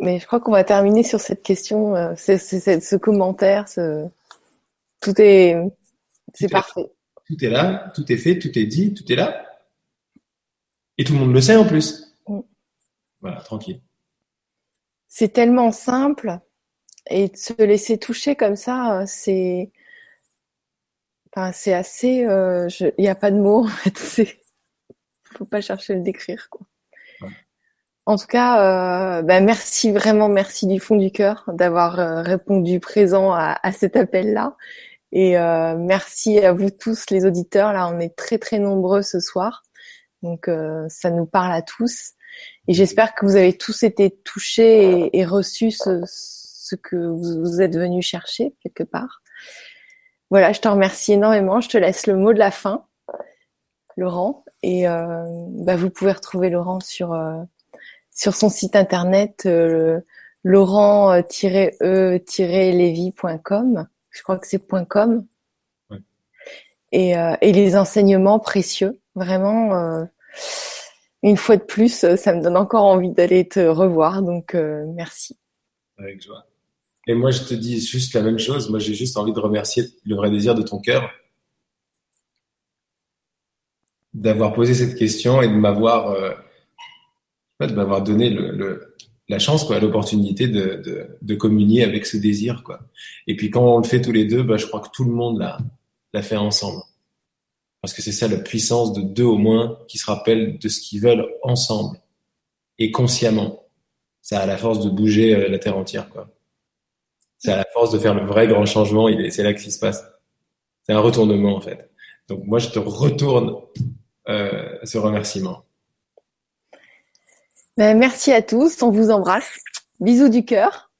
Speaker 1: Mais je crois qu'on va terminer sur cette question, euh, ce commentaire. Tout est, c'est parfait.
Speaker 2: tout est là, tout est fait, tout est dit, tout est là. Et tout le monde le sait en plus. Mm. Voilà, tranquille.
Speaker 1: C'est tellement simple et de se laisser toucher comme ça, c'est, enfin, c'est assez. Euh, il n'y a pas de mots *laughs* en fait. Faut pas chercher à le décrire quoi. En tout cas, euh, bah, merci vraiment, merci du fond du cœur d'avoir euh, répondu présent à, cet appel-là. Et euh, merci à vous tous les auditeurs. Là, on est très très nombreux ce soir, donc ça nous parle à tous. Et j'espère que vous avez tous été touchés et, reçus ce, que vous, êtes venus chercher quelque part. Voilà, je te remercie énormément. Je te laisse le mot de la fin, Laurent. Et bah, vous pouvez retrouver Laurent sur sur son site internet euh, laurent-e-lévy.com. Je crois que c'est .com. Et, euh, et, les enseignements précieux, vraiment. Euh, une fois de plus, ça me donne encore envie d'aller te revoir. Donc merci.
Speaker 2: Avec joie. Et moi, je te dis juste la même chose. Moi, j'ai juste envie de remercier le vrai désir de ton cœur d'avoir posé cette question et de m'avoir euh, de m'avoir donné la chance quoi l'opportunité de, communier avec ce désir quoi et puis quand on le fait tous les deux bah, je crois que tout le monde l'a fait ensemble parce que c'est ça la puissance de deux au moins qui se rappellent de ce qu'ils veulent ensemble et consciemment ça a la force de bouger euh, la terre entière quoi ça a la force de faire le vrai grand changement c'est là que ça se passe c'est un retournement en fait donc moi je te retourne euh, ce remerciement
Speaker 1: ben, merci à tous, on vous embrasse. Bisous du cœur.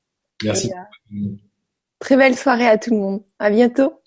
Speaker 2: Merci.
Speaker 1: Euh, très belle soirée à tout le monde. À bientôt.